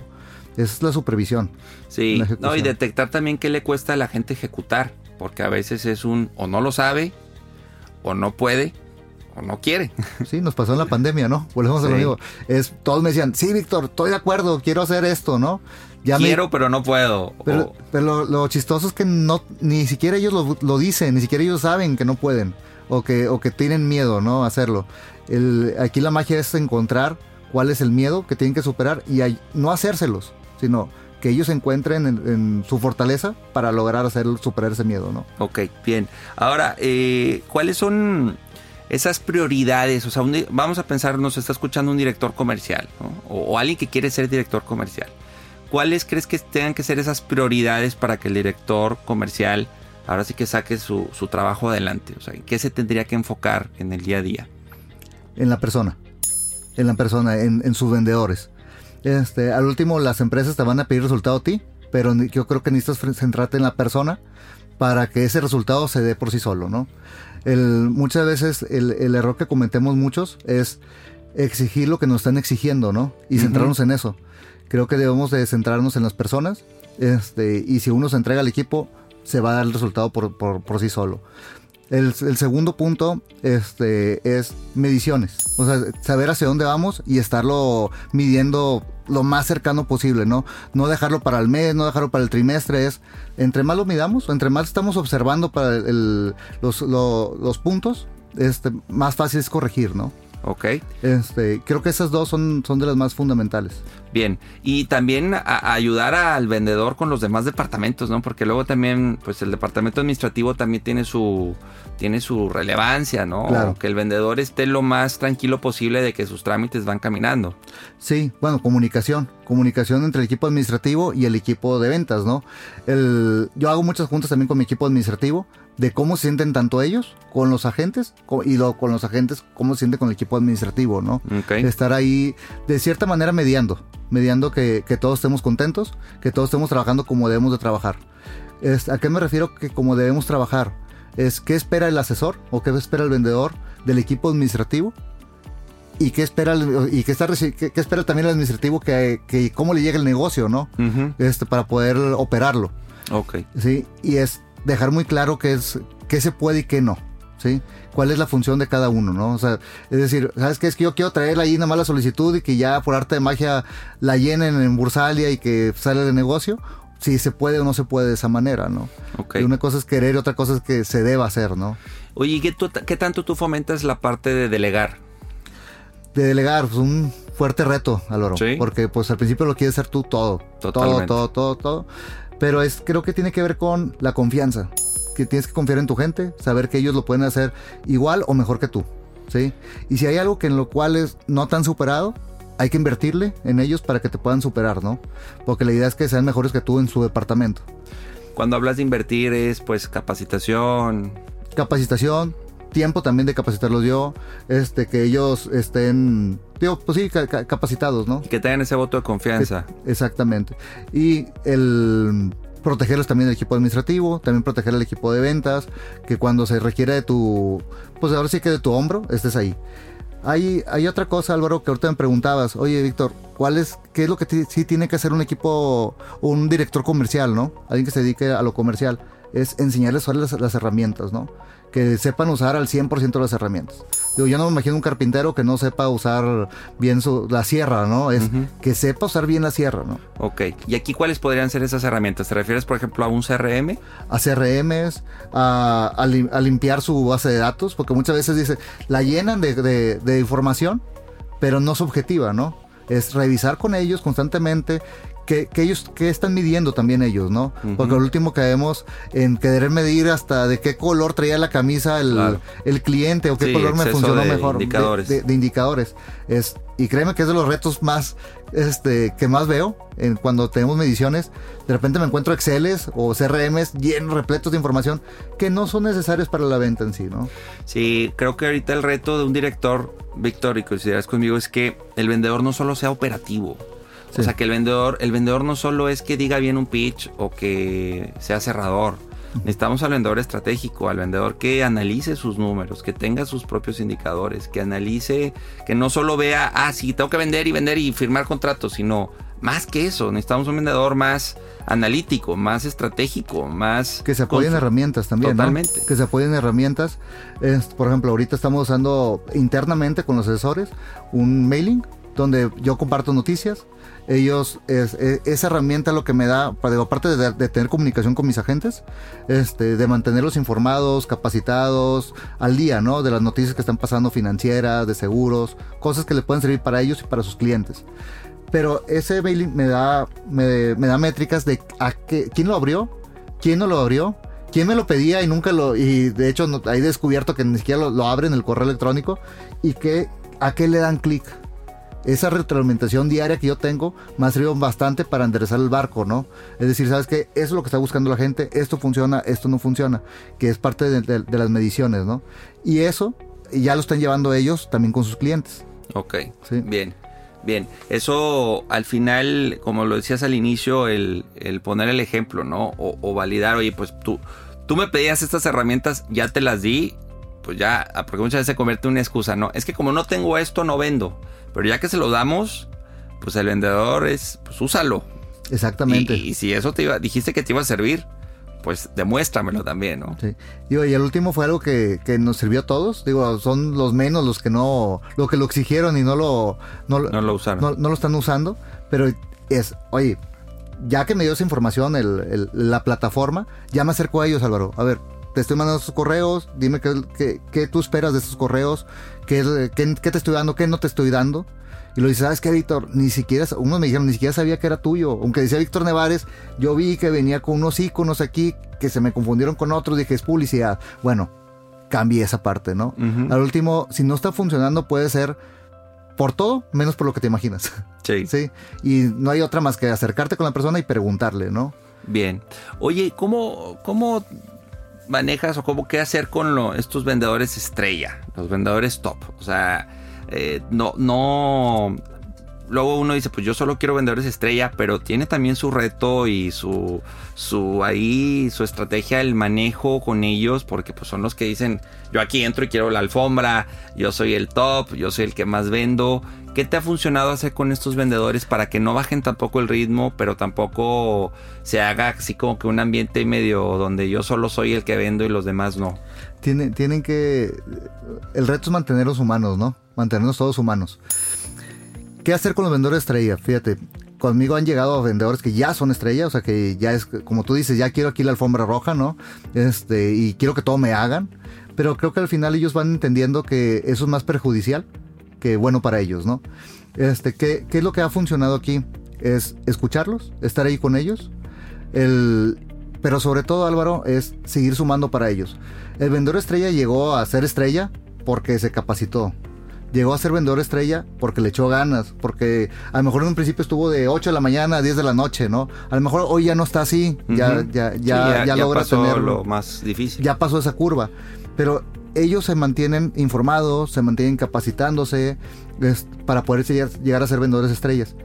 Esa es la supervisión. Sí, no, y detectar también qué le cuesta a la gente ejecutar, porque a veces es un, o no lo sabe, o no puede, o no quiere. [LAUGHS] Sí, nos pasó en la pandemia, ¿no? Volvemos sí. a lo mismo. Es, todos me decían, sí, Víctor, estoy de acuerdo, quiero hacer esto, ¿no? Ya Quiero, me... pero no puedo. Pero, o... pero lo, lo, chistoso es que no, ni siquiera ellos lo, lo, dicen, ni siquiera ellos saben que no pueden. O que, o que tienen miedo, ¿no? A hacerlo. El, aquí la magia es encontrar cuál es el miedo que tienen que superar y hay, no hacérselos, sino que ellos encuentren en, en, su fortaleza para lograr hacer superar ese miedo, ¿no? Ok, bien. Ahora, eh, ¿cuáles son esas prioridades? O sea, un, vamos a pensar, nos está escuchando un director comercial, ¿no? o, o alguien que quiere ser director comercial. ¿cuáles crees que tengan que ser esas prioridades para que el director comercial ahora sí que saque su, su, trabajo adelante? O sea, ¿en qué se tendría que enfocar en el día a día? En la persona, en la persona, en, en sus vendedores. Este, al último, las empresas te van a pedir resultado a ti, pero yo creo que necesitas centrarte en la persona para que ese resultado se dé por sí solo, ¿no? El, muchas veces el, el error que cometemos muchos es exigir lo que nos están exigiendo, ¿no? Y uh -huh. centrarnos en eso. Creo que debemos de centrarnos en las personas este, y si uno se entrega al equipo, se va a dar el resultado por, por, por sí solo. El, el, segundo punto este, es mediciones. O sea, saber hacia dónde vamos y estarlo midiendo lo más cercano posible, ¿no? No dejarlo para el mes, no dejarlo para el trimestre. Es, entre más lo midamos, entre más estamos observando para el, los, lo, los puntos, este, más fácil es corregir, ¿no? Ok. Este, creo que esas dos son, son de las más fundamentales. Bien, y también a, a ayudar al vendedor con los demás departamentos, ¿no? Porque luego también, pues el departamento administrativo también tiene su, tiene su relevancia, ¿no? Claro. Que el vendedor esté lo más tranquilo posible de que sus trámites van caminando. Sí, bueno, comunicación. Comunicación entre el equipo administrativo y el equipo de ventas, ¿no? El, yo hago muchas juntas también con mi equipo administrativo de cómo se sienten tanto ellos con los agentes y lo, con los agentes cómo se sienten con el equipo administrativo, ¿no? Okay. Estar ahí de cierta manera mediando, mediando que, que, todos estemos contentos, que todos estemos trabajando como debemos de trabajar. Es, ¿A qué me refiero que como debemos trabajar? Es qué espera el asesor o qué espera el vendedor del equipo administrativo y qué espera el- y qué está qué, qué espera también el administrativo que, que cómo le llega el negocio, ¿no? Este para poder operarlo, Ok. ¿sí? Y es dejar muy claro qué es qué se puede y qué no, ¿sí? ¿Cuál es la función de cada uno, no? O sea, es decir, ¿sabes qué? Es que yo quiero traer ahí nada más la solicitud y que ya por arte de magia la llenen en Bursalia y que sale de negocio. Si se puede o no se puede de esa manera, ¿no? Y una cosa es querer y otra cosa es que se deba hacer, ¿no? Oye, ¿y ¿qué, tú- qué tanto tú fomentas la parte de delegar? de delegar, pues un fuerte reto, Álvaro. Sí. Porque pues al principio lo quieres hacer tú todo. Totalmente. Todo, todo, todo, todo. Pero es, creo que tiene que ver con la confianza. Que tienes que confiar en tu gente, saber que ellos lo pueden hacer igual o mejor que tú. ¿Sí? Y si hay algo que en lo cual es no tan superado, hay que invertirle en ellos para que te puedan superar, ¿no? Porque la idea es que sean mejores que tú en su departamento. Cuando hablas de invertir es pues capacitación. capacitación, tiempo también de capacitarlos yo, este, que ellos estén, digo, pues sí, ca- ca- capacitados, ¿no? y Que tengan ese voto de confianza. Exactamente. Y el protegerlos también del equipo administrativo, también proteger al equipo de ventas, que cuando se requiere de tu, pues ahora sí que de tu hombro, estés ahí. Hay, hay otra cosa, Álvaro, que ahorita me preguntabas, oye, Víctor, ¿cuál es, qué es lo que sí tiene que hacer un equipo, un director comercial, ¿no? Alguien que se dedique a lo comercial, es enseñarles a usar las, las herramientas, ¿no? Que sepan usar al 100% las herramientas. Digo, yo no me imagino un carpintero que no sepa usar bien su, la sierra, ¿no? Es que sepa usar bien la sierra, ¿no? Ok. ¿Y aquí cuáles podrían ser esas herramientas? ¿Te refieres, por ejemplo, a un CRM? a CRMs, a, a lim- a limpiar su base de datos, porque muchas veces dice, la llenan de, de- de información, pero no es objetiva, ¿no? Es revisar con ellos constantemente que, que ellos, que están midiendo también ellos, ¿no? Porque lo último que vemos en querer medir hasta de qué color traía la camisa el, Claro. el cliente o qué Sí, color me funcionó de mejor. de- indicadores. De, de indicadores. Es, y créeme que es de los retos más, este, que más veo en, cuando tenemos mediciones. De repente me encuentro Exceles o CRMs llenos, repletos de información que no son necesarios para la venta en sí, ¿no? Sí, creo que ahorita el reto de un director, Víctor, y coincidirás conmigo, es que el vendedor no solo sea operativo. Sí. O sea, que el vendedor, el vendedor no solo es que diga bien un pitch o que sea cerrador. Necesitamos al vendedor estratégico, al vendedor que analice sus números, que tenga sus propios indicadores, que analice, que no solo vea, ah, sí, tengo que vender y vender y firmar contratos, sino más que eso, necesitamos un vendedor más analítico, más estratégico, más... Que se apoyen herramientas también. ¿no? Totalmente. Que se apoyen en herramientas. Es, por ejemplo, ahorita estamos usando internamente con los asesores un mailing donde yo comparto noticias. Ellos, es, es- esa herramienta lo que me da, pa- digo, aparte de, de tener comunicación con mis agentes, este, de mantenerlos informados, capacitados, al día, ¿no? De las noticias que están pasando financieras, de seguros, cosas que les pueden servir para ellos y para sus clientes. Pero ese mailing me da, me da métricas de a qué, quién lo abrió, quién no lo abrió, quién me lo pedía y nunca lo. Y de hecho, no, ahí he descubierto que ni siquiera lo, lo abren el correo electrónico y que a qué le dan clic. Esa retroalimentación diaria que yo tengo me ha servido bastante para enderezar el barco, ¿no? Es decir, ¿sabes qué? Eso es lo que está buscando la gente, esto funciona, esto no funciona, que es parte de, de- de las mediciones, ¿no? Y eso ya lo están llevando ellos también con sus clientes. Ok, Sí. bien, bien. Eso al final, como lo decías al inicio, el, el poner el ejemplo, ¿no? O, o validar, oye, pues tú, tú me pedías estas herramientas, ya te las di, pues ya, ah, porque muchas veces se convierte en una excusa, ¿no? Es que como no tengo esto, no vendo. Pero ya que se lo damos, pues el vendedor es, pues úsalo. Exactamente. y si eso te iba, dijiste que te iba a servir, pues demuéstramelo también, ¿no? Sí. Digo, y el último fue algo que, que nos sirvió a todos. Digo, son los menos los que no, lo que lo exigieron y no lo, no, lo- No lo usaron. no, no lo están usando. Pero es, oye, ya que me dio esa información el- el- la plataforma, ya me acerco a ellos, Álvaro. A ver, te estoy mandando estos correos, dime qué, qué- qué tú esperas de estos correos, qué, qué, qué te estoy dando, qué no te estoy dando. Y lo dice, ¿sabes qué, Víctor? Ni siquiera, unos me dijeron, ni siquiera sabía que era tuyo. Aunque decía Víctor Nevares, yo vi que venía con unos iconos aquí que se me confundieron con otros, dije, es publicidad. Bueno, cambié esa parte, ¿no? Al último, si no está funcionando, puede ser por todo, menos por lo que te imaginas. [LAUGHS] Sí. sí. Y no hay otra más que acercarte con la persona y preguntarle, ¿no? Bien. Oye, ¿cómo, cómo manejas o cómo qué hacer con estos vendedores estrella, los vendedores top? O sea, eh, no, no, luego uno dice, pues yo solo quiero vendedores estrella, pero tiene también su reto y su, su ahí, su estrategia, el manejo con ellos, porque pues son los que dicen, yo aquí entro y quiero la alfombra, yo soy el top, yo soy el que más vendo. ¿Qué te ha funcionado hacer con estos vendedores para que no bajen tampoco el ritmo, pero tampoco se haga así como que un ambiente medio donde yo solo soy el que vendo y los demás no? Tienen, tienen que... El reto es mantenerlos humanos, ¿no? Mantenernos todos humanos. ¿Qué hacer con los vendedores estrella? Fíjate, conmigo han llegado vendedores que ya son estrella, o sea que ya es, como tú dices, ya quiero aquí la alfombra roja, ¿no? Este, y quiero que todo me hagan. Pero creo que al final ellos van entendiendo que eso es más perjudicial que bueno para ellos, ¿no? Este, ¿qué, ¿qué, es lo que ha funcionado aquí? Es escucharlos, estar ahí con ellos. El, pero sobre todo, Álvaro, es seguir sumando para ellos. El vendedor estrella llegó a ser estrella porque se capacitó, llegó a ser vendedor estrella porque le echó ganas, porque a lo mejor en un principio estuvo de 8 de la mañana a 10 de la noche, ¿no? A lo mejor hoy ya no está así, ya, ya, ya, ya, logra pasó lo más difícil. Ya pasó esa curva, pero ellos se mantienen informados, se mantienen capacitándose para poder llegar, a ser vendedores estrellas.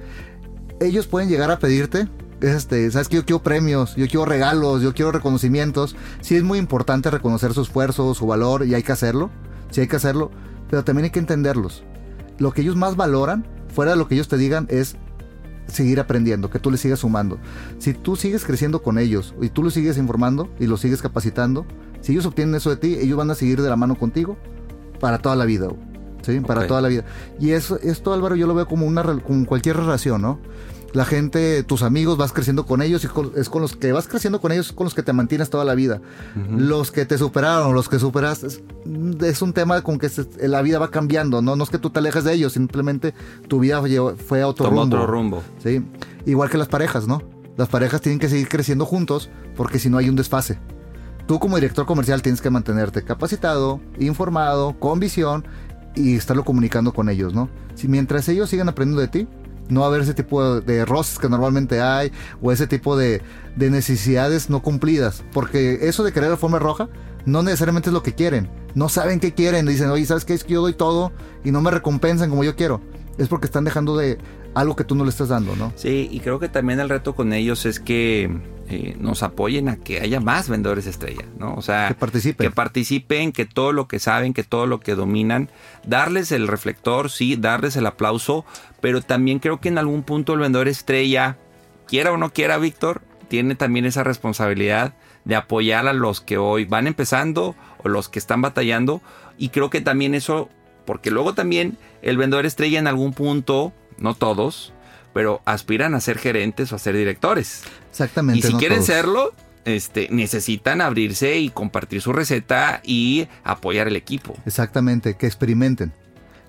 Ellos pueden llegar a pedirte este, sabes que yo quiero premios, yo quiero regalos, yo quiero reconocimientos. Sí es muy importante reconocer su esfuerzo, su valor y hay que hacerlo. Sí hay que hacerlo, pero también hay que entenderlos. Lo que ellos más valoran, fuera de lo que ellos te digan, es seguir aprendiendo, que tú les sigas sumando. Si tú sigues creciendo con ellos y tú los sigues informando y los sigues capacitando, si ellos obtienen eso de ti, ellos van a seguir de la mano contigo para toda la vida. ¿sí? Para toda la vida. Y eso, esto, Álvaro, yo lo veo como, una, como cualquier relación, ¿no? La gente, tus amigos, vas creciendo con ellos y es con los que vas creciendo con ellos, con los que te mantienes toda la vida. Los que te superaron, los que superaste, es, un tema con que la vida va cambiando, ¿no? No es que tú te alejes de ellos, simplemente tu vida fue a otro rumbo. otro rumbo. Sí. Igual que las parejas, ¿no? Las parejas tienen que seguir creciendo juntos porque si no hay un desfase. Tú como director comercial tienes que mantenerte capacitado, informado, con visión y estarlo comunicando con ellos, ¿no? Si mientras ellos sigan aprendiendo de ti, no haber ese tipo de roces que normalmente hay o ese tipo de, necesidades no cumplidas. Porque eso de querer la forma roja no necesariamente es lo que quieren. No saben qué quieren. Dicen, oye, ¿sabes qué? Es que yo doy todo y no me recompensan como yo quiero. Es porque están dejando de algo que tú no le estás dando, ¿no? Sí, y creo que también el reto con ellos es que eh, nos apoyen a que haya más vendedores estrella, ¿no? O sea, que participen. Que participen, que todo lo que saben, que todo lo que dominan, darles el reflector, sí, darles el aplauso, pero también creo que en algún punto el vendedor estrella, quiera o no quiera, Víctor, tiene también esa responsabilidad de apoyar a los que hoy van empezando o los que están batallando. Y creo que también eso, porque luego también el vendedor estrella en algún punto, no todos, pero aspiran a ser gerentes o a ser directores. Exactamente. Y si quieren serlo, este, necesitan abrirse y compartir su receta y apoyar el equipo. Exactamente, que experimenten.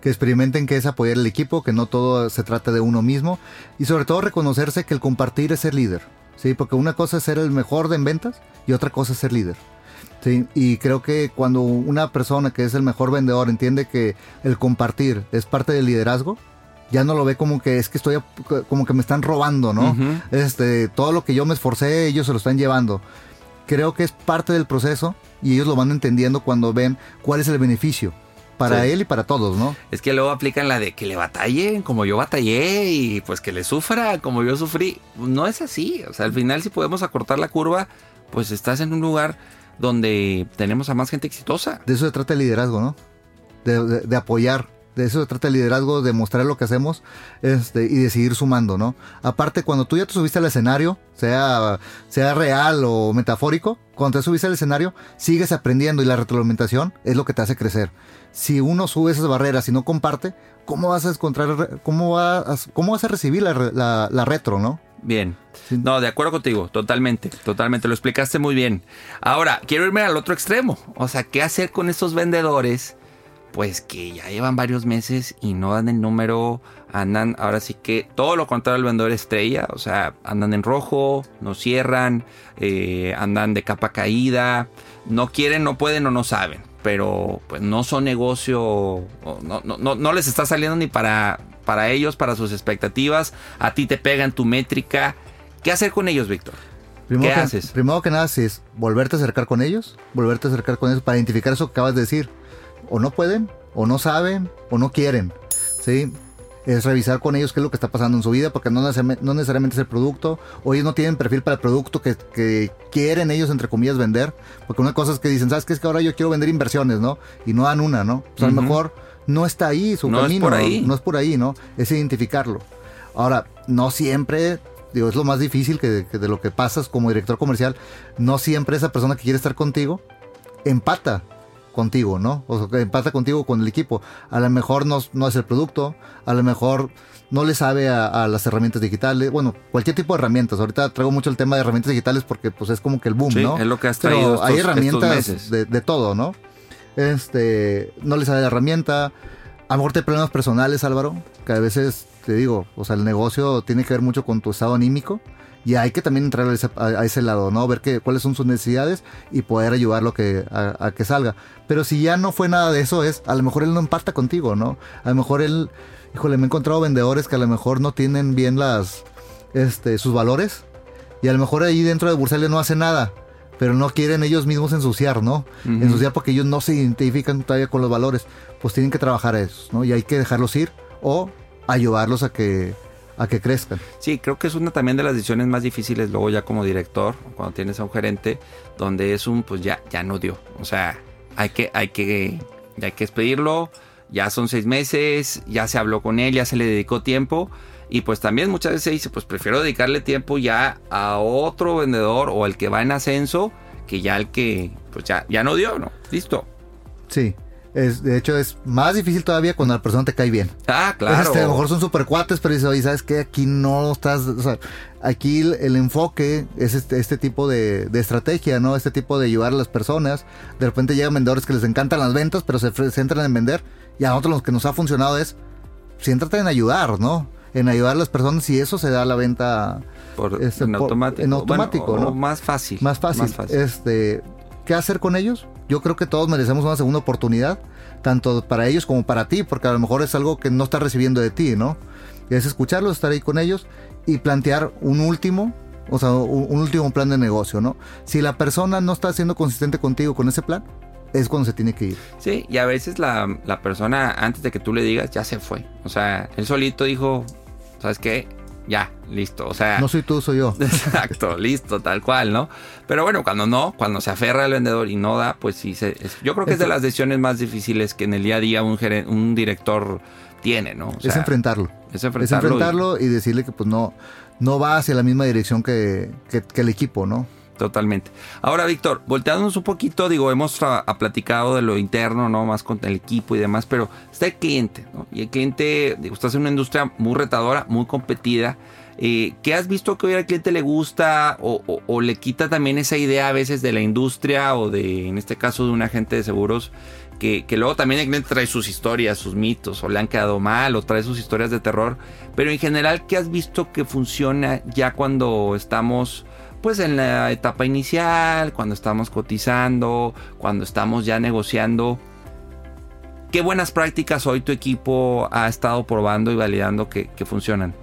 Que experimenten que es apoyar el equipo, que no todo se trata de uno mismo y sobre todo reconocerse que el compartir es ser líder. ¿sí? Porque una cosa es ser el mejor de en ventas y otra cosa es ser líder. ¿sí? Y creo que cuando una persona que es el mejor vendedor entiende que el compartir es parte del liderazgo, ya no lo ve como que es que estoy como que me están robando, ¿no? Este, todo lo que yo me esforcé, ellos se lo están llevando. Creo que es parte del proceso y ellos lo van entendiendo cuando ven cuál es el beneficio para él y para todos, ¿no? Es que luego aplican la de que le batallen como yo batallé y pues que le sufra como yo sufrí. No es así. O sea, al final si podemos acortar la curva, pues estás en un lugar donde tenemos a más gente exitosa. De eso se trata el liderazgo, ¿no? de apoyar de eso se trata el liderazgo, de mostrar lo que hacemos este, y de seguir sumando, ¿no? Aparte, cuando tú ya te subiste al escenario, sea, sea real o metafórico, cuando te subiste al escenario, sigues aprendiendo y la retroalimentación es lo que te hace crecer. Si uno sube esas barreras y no comparte, ¿cómo vas a encontrar, cómo vas, cómo vas a recibir la, la, retro, no? Bien. No, de acuerdo contigo, totalmente, totalmente, lo explicaste muy bien. Ahora, quiero irme al otro extremo. O sea, ¿qué hacer con estos vendedores pues que ya llevan varios meses y no dan el número, andan ahora sí que todo lo contrario al vendedor estrella, o sea, andan en rojo, no cierran, eh, andan de capa caída, no quieren, no pueden o no saben, pero pues no son negocio, no, no, no, les está saliendo ni para, para ellos, para sus expectativas, a ti te pegan tu métrica, ¿qué hacer con ellos, Víctor? ¿Qué haces? Primero que nada es volverte a acercar con ellos, volverte a acercar con ellos para identificar eso que acabas de decir o no pueden, o no saben, o no quieren. ¿sí? es revisar con ellos qué es lo que está pasando en su vida, porque no necesariamente, no necesariamente es el producto, o ellos no tienen perfil para el producto que, que quieren ellos, entre comillas, vender, porque una cosa es que dicen, ¿sabes qué? Es que ahora yo quiero vender inversiones, ¿no? Y no dan una, ¿no? Pues a lo mejor no está ahí su No es camino, por ahí. no es por ahí, ¿no? Es identificarlo. Ahora, no siempre, digo, es lo más difícil que, que de lo que pasas como director comercial, no siempre esa persona que quiere estar contigo empata contigo, ¿no? O sea, que empata contigo con el equipo. A lo mejor no, no es el producto, a lo mejor no le sabe a, a las herramientas digitales, bueno, cualquier tipo de herramientas. Ahorita traigo mucho el tema de herramientas digitales porque pues es como que el boom, Sí, ¿no? es lo que has Pero traído hay estos- estos herramientas meses. de, de todo, ¿no? Este, no le sabe la herramienta. A lo mejor te hay problemas personales, Álvaro, que a veces te digo, o sea, el negocio tiene que ver mucho con tu estado anímico y hay que también entrar a ese, a- a ese lado, ¿no? Ver que, cuáles son sus necesidades y poder ayudarlo que, a, a que salga. Pero si ya no fue nada de eso, es, a lo mejor él no empata contigo, ¿no? A lo mejor él, híjole, me he encontrado vendedores que a lo mejor no tienen bien las, este, sus valores y a lo mejor ahí dentro de Bursalia no hace nada. Pero no quieren ellos mismos ensuciar, ¿no? Ensuciar porque ellos no se identifican todavía con los valores. Pues tienen que trabajar a esos, ¿no? Y hay que dejarlos ir o ayudarlos a que, a que crezcan. Sí, creo que es una también de las decisiones más difíciles luego ya como director, cuando tienes a un gerente, donde es un, pues ya, ya no dio. O sea, hay que, hay que, hay que despedirlo, ya son seis meses, ya se habló con él, ya se le dedicó tiempo. Y pues también muchas veces se dice, pues prefiero dedicarle tiempo ya a otro vendedor o el que va en ascenso, que ya el que, pues ya, ya no dio, ¿no? Listo. Sí. Es, de hecho, es más difícil todavía cuando la persona te cae bien. Ah, claro. Este, a lo mejor son super cuates, pero dices, oye, ¿sabes qué? Aquí no estás. O sea, aquí el, el enfoque es este, este tipo de, de estrategia, ¿no? Este tipo de ayudar a las personas. De repente llegan vendedores que les encantan las ventas, pero se centran en vender. Y a nosotros lo que nos ha funcionado es, céntrate en ayudar, ¿no? En ayudar a las personas y eso se da a la venta Por- este, en por- automático. en automático, Bueno, o- ¿no? o más fácil. más fácil. Este, ¿Qué hacer con ellos? Yo creo que todos merecemos una segunda oportunidad, tanto para ellos como para ti, porque a lo mejor es algo que no estás recibiendo de ti, ¿no? Es escucharlos, estar ahí con ellos y plantear un último, o sea, un, un último plan de negocio, ¿no? Si la persona no está siendo consistente contigo con ese plan, es cuando se tiene que ir. Sí, y a veces la, la persona, antes de que tú le digas, ya se fue. O sea, él solito dijo, ¿sabes qué? Ya, listo. O sea, No soy tú, soy yo. [LAUGHS] exacto, listo, tal cual, ¿no? Pero bueno, cuando no, cuando se aferra al vendedor y no da, pues sí, se, es- yo creo que es de las decisiones más difíciles que en el día a día un, geren- un director tiene, ¿no? O es enfrentarlo. Es Es enfrentarlo. y- enfrentarlo y decirle que pues no, no va hacia la misma dirección que, que- que el equipo, ¿no? Totalmente. Ahora, Víctor, volteándonos un poquito, digo, hemos ha platicado de lo interno, ¿no? Más con el equipo y demás, pero está el cliente, ¿no? Y el cliente, digo, estás en una industria muy retadora, muy competida. Eh, ¿Qué has visto que hoy al cliente le gusta o le quita también esa idea a veces de la industria o de, en este caso, de un agente de seguros? Que, que luego también el cliente trae sus historias, sus mitos, o le han quedado mal, o trae sus historias de terror. Pero en general, ¿qué has visto que funciona ya cuando estamos pues en la etapa inicial, cuando estamos cotizando, cuando estamos ya negociando. ¿Qué buenas prácticas hoy tu equipo ha estado probando y validando que, funcionan?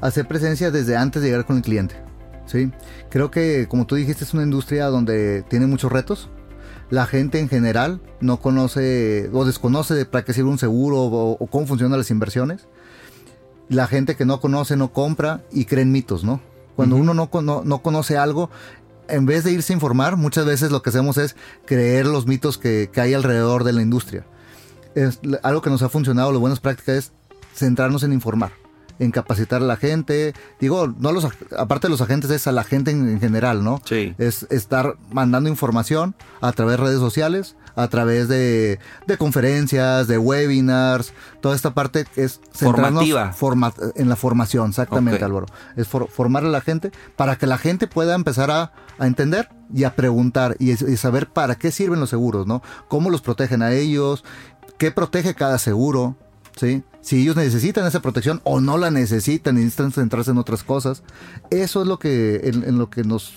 hacer presencia desde antes de llegar con el cliente. ¿sí? Creo que, como tú dijiste, es una industria donde tiene muchos retos. La gente en general no conoce o desconoce de para qué sirve un seguro o, o cómo funcionan las inversiones. La gente que no conoce no compra y creen mitos, ¿no? Cuando uno no, cono- no conoce algo, en vez de irse a informar, muchas veces lo que hacemos es creer los mitos que, que hay alrededor de la industria. Es, algo que nos ha funcionado, las buenas prácticas es centrarnos en informar en capacitar a la gente. Digo, no los, ag- aparte de los agentes, es a la gente en, en general, ¿no? Sí. Es estar mandando información a través de redes sociales, a través de, de conferencias, de webinars, toda esta parte es centrarnos Formativa. forma- en la formación, exactamente. Álvaro. Es for- formar a la gente para que la gente pueda empezar a, a entender y a preguntar y, y saber para qué sirven los seguros, ¿no? Cómo los protegen a ellos, qué protege cada seguro, ¿sí? Si ellos necesitan esa protección o no la necesitan y necesitan centrarse en otras cosas. Eso es lo que, en, en lo que nos,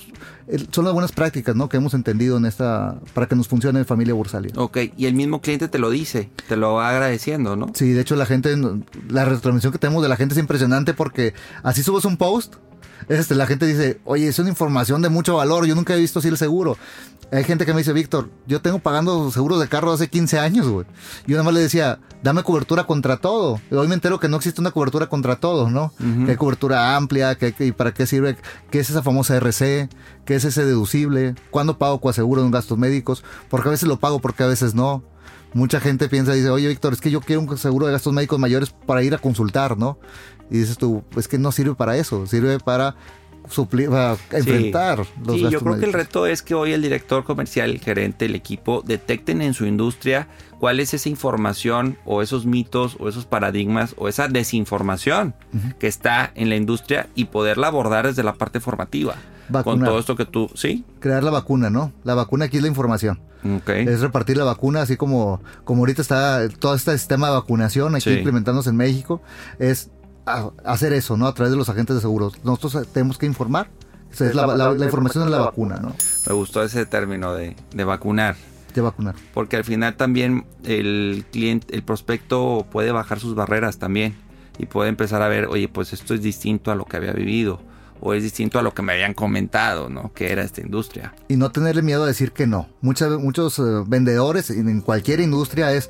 son las buenas prácticas, ¿no? Que hemos entendido en esta, para que nos funcione en familia Bursalia. Ok, y el mismo cliente te lo dice, te lo va agradeciendo, ¿no? Sí, de hecho la gente, la retransmisión que tenemos de la gente es impresionante porque así subes un post Este, la gente dice, oye, es una información de mucho valor, yo nunca he visto así el seguro. Hay gente que me dice, Víctor, yo tengo pagando seguros de carro hace 15 años, güey. Yo nada más le decía, dame cobertura contra todo. Y hoy me entero que no existe una cobertura contra todo, ¿no? Que hay cobertura amplia, que, y para qué sirve, qué es esa famosa RC, qué es ese deducible, cuándo pago coaseguro de un gastos médicos, porque a veces lo pago, porque a veces no. Mucha gente piensa y dice, oye Víctor, es que yo quiero un seguro de gastos médicos mayores para ir a consultar, ¿no? Y dices tú, es que no sirve para eso, sirve para suplir, para enfrentar los gastos sí, yo creo que el reto es que hoy el director comercial, el gerente, el equipo detecten en su industria cuál es esa información o esos mitos o esos paradigmas o esa desinformación que está en la industria y poderla abordar desde la parte formativa. Con todo esto que tú, ¿sí? Crear la vacuna, ¿no? La vacuna aquí es la información. Es repartir la vacuna, así como, como ahorita está todo este sistema de vacunación aquí implementándose en México. Es hacer eso, ¿no? A través de los agentes de seguros. Nosotros tenemos que informar. la, información es la vacuna, ¿no? Me gustó ese término de, vacunar. De vacunar. Porque al final también el cliente, el prospecto puede bajar sus barreras también. Y puede empezar a ver, oye, pues esto es distinto a lo que había vivido. O es distinto a lo que me habían comentado, ¿no? Que era esta industria. Y no tenerle miedo a decir que no. Muchos, muchos eh, vendedores en cualquier industria es,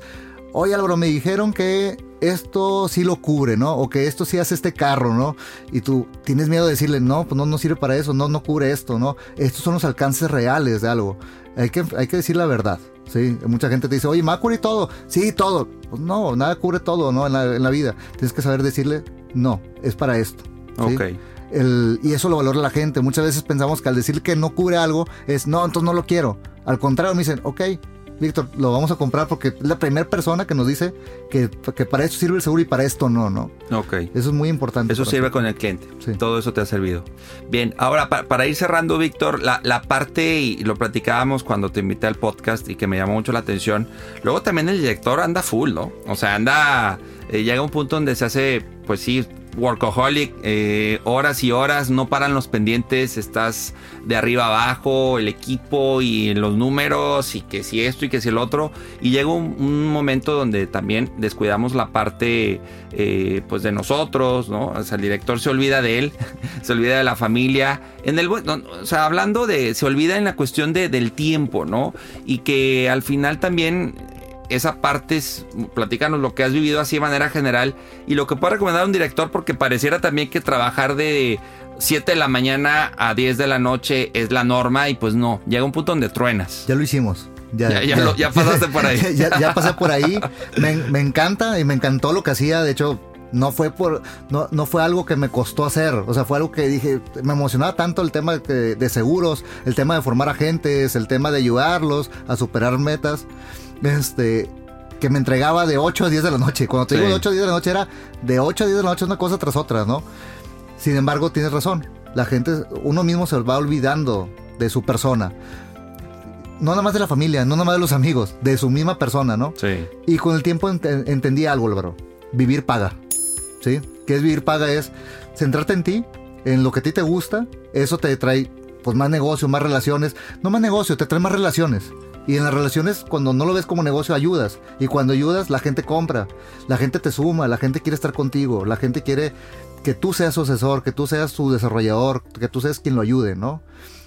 oye Álvaro, me dijeron que esto sí lo cubre, ¿no? O que esto sí hace este carro, ¿no? Y tú tienes miedo de decirle, no, pues no, no sirve para eso, no, no cubre esto, ¿no? Estos son los alcances reales de algo. Hay que, hay que decir la verdad, ¿sí? Mucha gente te dice, oye, ¿me va a cubrir todo? Sí, todo. Pues no, nada cubre todo, ¿no? En la, en la vida. Tienes que saber decirle, no, es para esto. ¿sí? Ok. El, y eso lo valora la gente. Muchas veces pensamos que al decir que no cubre algo es, no, entonces no lo quiero. Al contrario, me dicen, ok, Víctor, lo vamos a comprar porque es la primera persona que nos dice que, para esto sirve el seguro y para esto no, ¿no? Ok. Eso es muy importante. Eso sirve con el cliente. Todo eso te ha servido. Bien, ahora para, ir cerrando, Víctor, la, parte, y lo platicábamos cuando te invité al podcast y que me llamó mucho la atención, luego también el director anda full, ¿no? O sea, anda, eh, llega un punto donde se hace, pues sí, workaholic, eh, horas y horas, no paran los pendientes, estás de arriba abajo, el equipo y los números y que si esto y que si el otro. Y llega un, momento donde también descuidamos la parte eh, pues de nosotros, ¿no? O sea, el director se olvida de él, [LAUGHS] se olvida de la familia. En el, o sea, hablando de, se olvida en la cuestión de, del tiempo, ¿no? Y que al final también esa parte es, platícanos lo que has vivido así de manera general y lo que puede recomendar un director porque pareciera también que trabajar de 7 de la mañana a 10 de la noche es la norma y pues no, llega un punto donde truenas. Ya lo hicimos. Ya, ya, pasaste por ahí. [LAUGHS] ya, pasé por ahí. Me, encanta y me encantó lo que hacía. De hecho, no fue por no, no fue algo que me costó hacer o sea fue algo que dije me emocionaba tanto el tema de, de seguros el tema de formar agentes el tema de ayudarlos a superar metas este, que me entregaba de 8 a 10 de la noche. Cuando te digo de 8 a 10 de la noche era de 8 a 10 de la noche una cosa tras otra, ¿no? Sin embargo, tienes razón. La gente, uno mismo se va olvidando de su persona. No nada más de la familia, no nada más de los amigos, de su misma persona, ¿no? Sí. Y con el tiempo entendí algo, Álvaro. Vivir paga. ¿Sí? ¿Qué es vivir paga? Es centrarte en ti, en lo que a ti te gusta. Eso te trae pues más negocio, más relaciones. No más negocio, te trae más relaciones. Y en las relaciones, cuando no lo ves como negocio, ayudas. Y cuando ayudas, la gente compra. La gente te suma, la gente quiere estar contigo. La gente quiere que tú seas su asesor, que tú seas su desarrollador, que tú seas quien lo ayude, ¿no?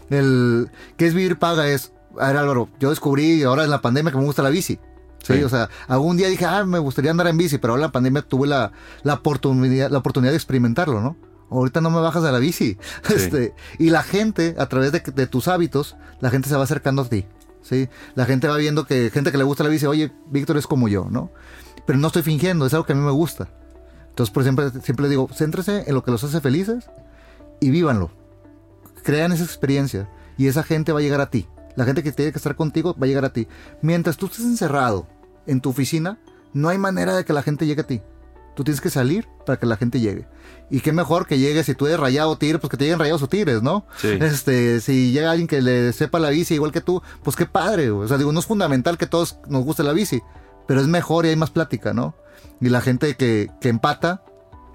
El que es vivir paga es, a ver Álvaro, yo descubrí ahora en la pandemia que me gusta la bici. Sí, o sea, algún día dije, ah, me gustaría andar en bici, pero ahora en la pandemia tuve la, la, oportunidad, la oportunidad de experimentarlo, ¿no? Ahorita no me bajas de la bici. [LAUGHS] Este, y la gente, a través de, de tus hábitos, la gente se va acercando a ti. La gente va viendo que gente que le gusta la bici, oye, Víctor es como yo, ¿no? Pero no estoy fingiendo, es algo que a mí me gusta. Entonces, por ejemplo, siempre digo, céntrese en lo que los hace felices y vívanlo. Crean esa experiencia y esa gente va a llegar a ti. La gente que tiene que estar contigo va a llegar a ti. Mientras tú estés encerrado en tu oficina, no hay manera de que la gente llegue a ti. Tú tienes que salir para que la gente llegue. Y qué mejor que llegues si tú eres rayado o tigre, pues que te lleguen rayados o tigres, ¿no? Sí. Este, si llega alguien que le sepa la bici igual que tú, pues qué padre. O sea, digo, no es fundamental que todos nos guste la bici, pero es mejor y hay más plática, ¿no? Y la gente que, que empata,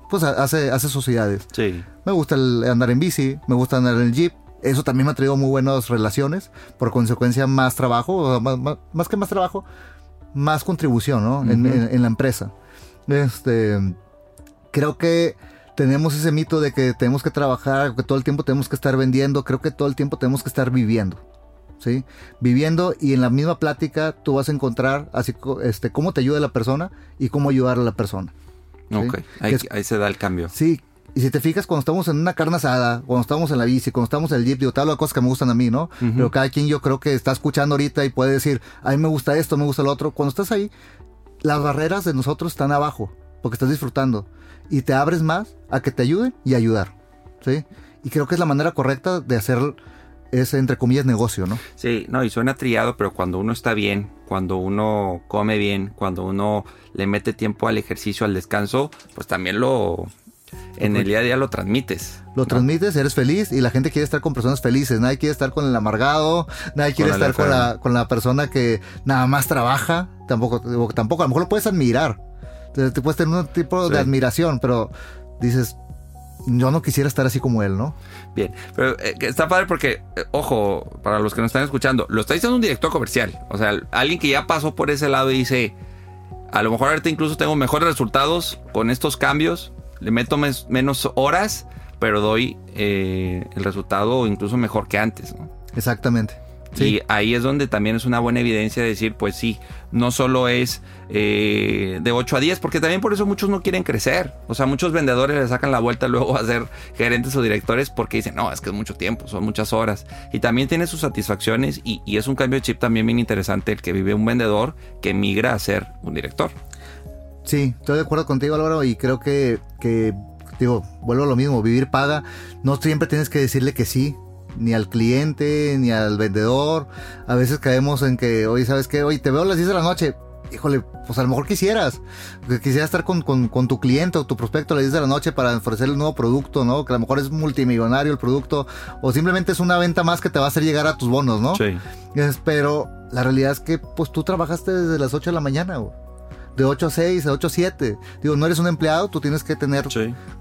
pues hace, hace sociedades. Sí. Me gusta andar en bici, me gusta andar en el jeep. Eso también me ha traído muy buenas relaciones, por consecuencia más trabajo, más, que más trabajo, más contribución, ¿no? en la empresa. Este, creo que tenemos ese mito de que tenemos que trabajar, que todo el tiempo tenemos que estar vendiendo, creo que todo el tiempo tenemos que estar viviendo. ¿Sí? Viviendo y en la misma plática tú vas a encontrar así este cómo te ayuda la persona y cómo ayudar a la persona. Ok, ahí, ahí, se da el cambio. Sí, y si te fijas, cuando estamos en una carne asada, cuando estamos en la bici, cuando estamos en el jeep, digo, hablo de cosas que me gustan a mí, ¿no? Pero cada quien yo creo que está escuchando ahorita y puede decir, a mí me gusta esto, me gusta lo otro. Cuando estás ahí, las barreras de nosotros están abajo, porque estás disfrutando. Y te abres más a que te ayuden y ayudar, ¿sí? Y creo que es la manera correcta de hacer ese, entre comillas, negocio, ¿no? Sí, no, y suena trillado, pero cuando uno está bien, cuando uno come bien, cuando uno le mete tiempo al ejercicio, al descanso, pues también lo, en el día a día lo transmites. Lo transmites, eres feliz y la gente quiere estar con personas felices. Nadie quiere estar con el amargado, nadie quiere estar con la, con la persona que nada más trabaja. Tampoco, tampoco, a lo mejor lo puedes admirar. Te, puedes tener un tipo de admiración, pero dices, yo no quisiera estar así como él, ¿no? Bien, pero eh, está padre porque, eh, ojo, para los que nos están escuchando, lo está diciendo un director comercial. O sea, alguien que ya pasó por ese lado y dice, a lo mejor ahorita incluso tengo mejores resultados con estos cambios le meto menos horas, pero doy eh, el resultado incluso mejor que antes. Exactamente. Y ahí es donde también es una buena evidencia de decir, pues sí, no solo es eh, de 8 a 10, porque también por eso muchos no quieren crecer. O sea, muchos vendedores le sacan la vuelta luego a ser gerentes o directores porque dicen, no, es que es mucho tiempo, son muchas horas. Y también tiene sus satisfacciones y, y es un cambio de chip también bien interesante el que vive un vendedor que migra a ser un director. Sí, estoy de acuerdo contigo, Álvaro, y creo que, que, digo, vuelvo a lo mismo, vivir paga, no siempre tienes que decirle que sí, ni al cliente, ni al vendedor. A veces caemos en que, oye, ¿sabes qué? Oye, te veo a las 10 de la noche. Híjole, pues a lo mejor quisieras. Quisieras estar con, con, tu cliente o tu prospecto a las 10 de la noche para ofrecer el nuevo producto, ¿no? Que a lo mejor es multimillonario el producto. O simplemente es una venta más que te va a hacer llegar a tus bonos, ¿no? Sí. pero la realidad es que, pues tú trabajaste desde las 8 de la mañana, güey de 8 a 6, de 8 a 7. Digo, no eres un empleado, tú tienes que tener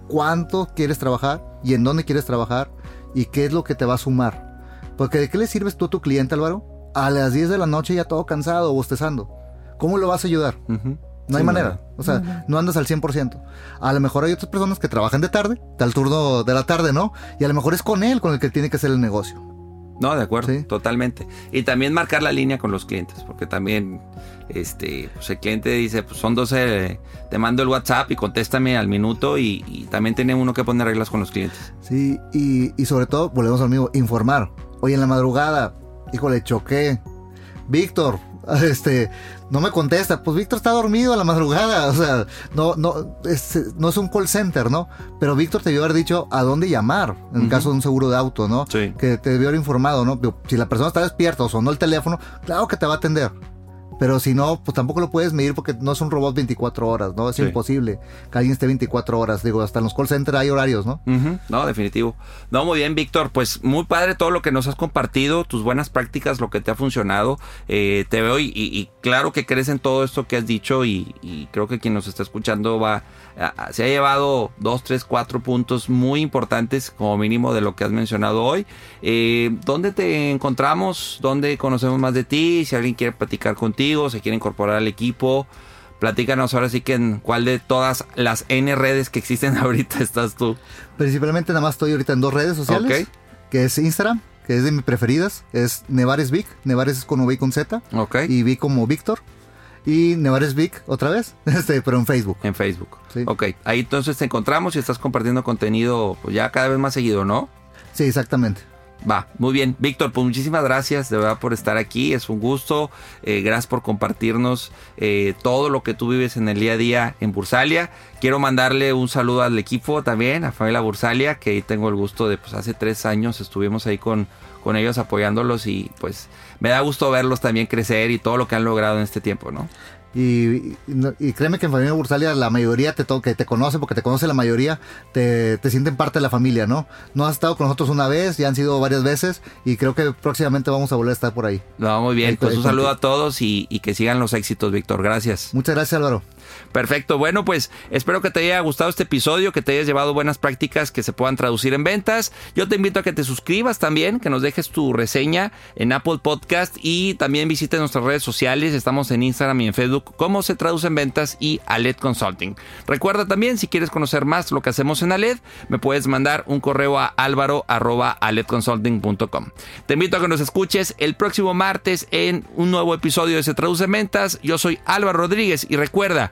cuánto quieres trabajar y en dónde quieres trabajar y qué es lo que te va a sumar. Porque ¿de qué le sirves tú a tu cliente, Álvaro? A las 10 de la noche ya todo cansado, bostezando. ¿Cómo lo vas a ayudar? No hay manera. O sea, no andas al 100%. A lo mejor hay otras personas que trabajan de tarde, tal turno de la tarde, ¿no? Y a lo mejor es con él con el que tiene que hacer el negocio. No, de acuerdo, totalmente. Y también marcar la línea con los clientes, porque también este, pues el cliente dice, pues son 12, te mando el WhatsApp y contéstame al minuto y, también tiene uno que poner reglas con los clientes. Sí, y, y sobre todo, volvemos al mismo, informar. Hoy en la madrugada, híjole, choqué. Víctor, [LAUGHS] este, no me contesta. Pues Víctor está dormido a la madrugada. O sea, no, no, es, no es un call center, ¿no? Pero Víctor te debió haber dicho a dónde llamar en caso de un seguro de auto, ¿no? Sí. Que te debió haber informado, ¿no? Si la persona está despierta o sonó el teléfono, claro que te va a atender. Pero si no, pues tampoco lo puedes medir porque no es un robot 24 horas, ¿no? Es imposible que alguien esté 24 horas. Digo, hasta en los call centers hay horarios, ¿no? No, definitivo. No, muy bien, Víctor. Pues muy padre todo lo que nos has compartido, tus buenas prácticas, lo que te ha funcionado. Eh, te veo y, claro que crees en todo esto que has dicho y, creo que quien nos está escuchando va se ha llevado dos, tres, cuatro puntos muy importantes como mínimo de lo que has mencionado hoy. Eh, ¿Dónde te encontramos? ¿Dónde conocemos más de ti? Si alguien quiere platicar contigo se quiere incorporar al equipo. Platícanos ahora sí que en cuál de todas las N redes que existen [LAUGHS] ahorita estás tú. Principalmente nada más estoy ahorita en dos redes sociales. Que es Instagram, que es de mis preferidas. Es Nevares Vic. Nevares es con V y con Z. Y vi como Víctor. Y Nevares Vic otra vez, [LAUGHS] este, pero en Facebook. En Facebook. Ok, ahí entonces te encontramos y estás compartiendo contenido pues, ya cada vez más seguido, ¿no? Sí, exactamente. Va, muy bien. Víctor, pues muchísimas gracias de verdad por estar aquí. Es un gusto. Eh, gracias por compartirnos eh, todo lo que tú vives en el día a día en Bursalia. Quiero mandarle un saludo al equipo también, a Familia Bursalia, que ahí tengo el gusto de, pues hace tres años estuvimos ahí con, con ellos apoyándolos y pues me da gusto verlos también crecer y todo lo que han logrado en este tiempo, ¿no? Y, créeme que en Familia Bursalia la mayoría te, que te conoce, porque te conoce la mayoría, te, sienten parte de la familia, ¿no? No has estado con nosotros una vez, ya han sido varias veces y creo que próximamente vamos a volver a estar por ahí. No, muy bien, pues un saludo a todos y, y que sigan los éxitos, Víctor. Gracias. Muchas gracias, Álvaro. Perfecto, bueno pues espero que te haya gustado este episodio, que te hayas llevado buenas prácticas que se puedan traducir en ventas. Yo te invito a que te suscribas también, que nos dejes tu reseña en Apple Podcast y también visites nuestras redes sociales. Estamos en Instagram y en Facebook como Se Traduce en Ventas y Aled Consulting. Recuerda también, si quieres conocer más lo que hacemos en Aled, me puedes mandar un correo a álvaro.aledconsulting.com. Te invito a que nos escuches el próximo martes en un nuevo episodio de Se Traduce en Ventas. Yo soy Álvaro Rodríguez y recuerda,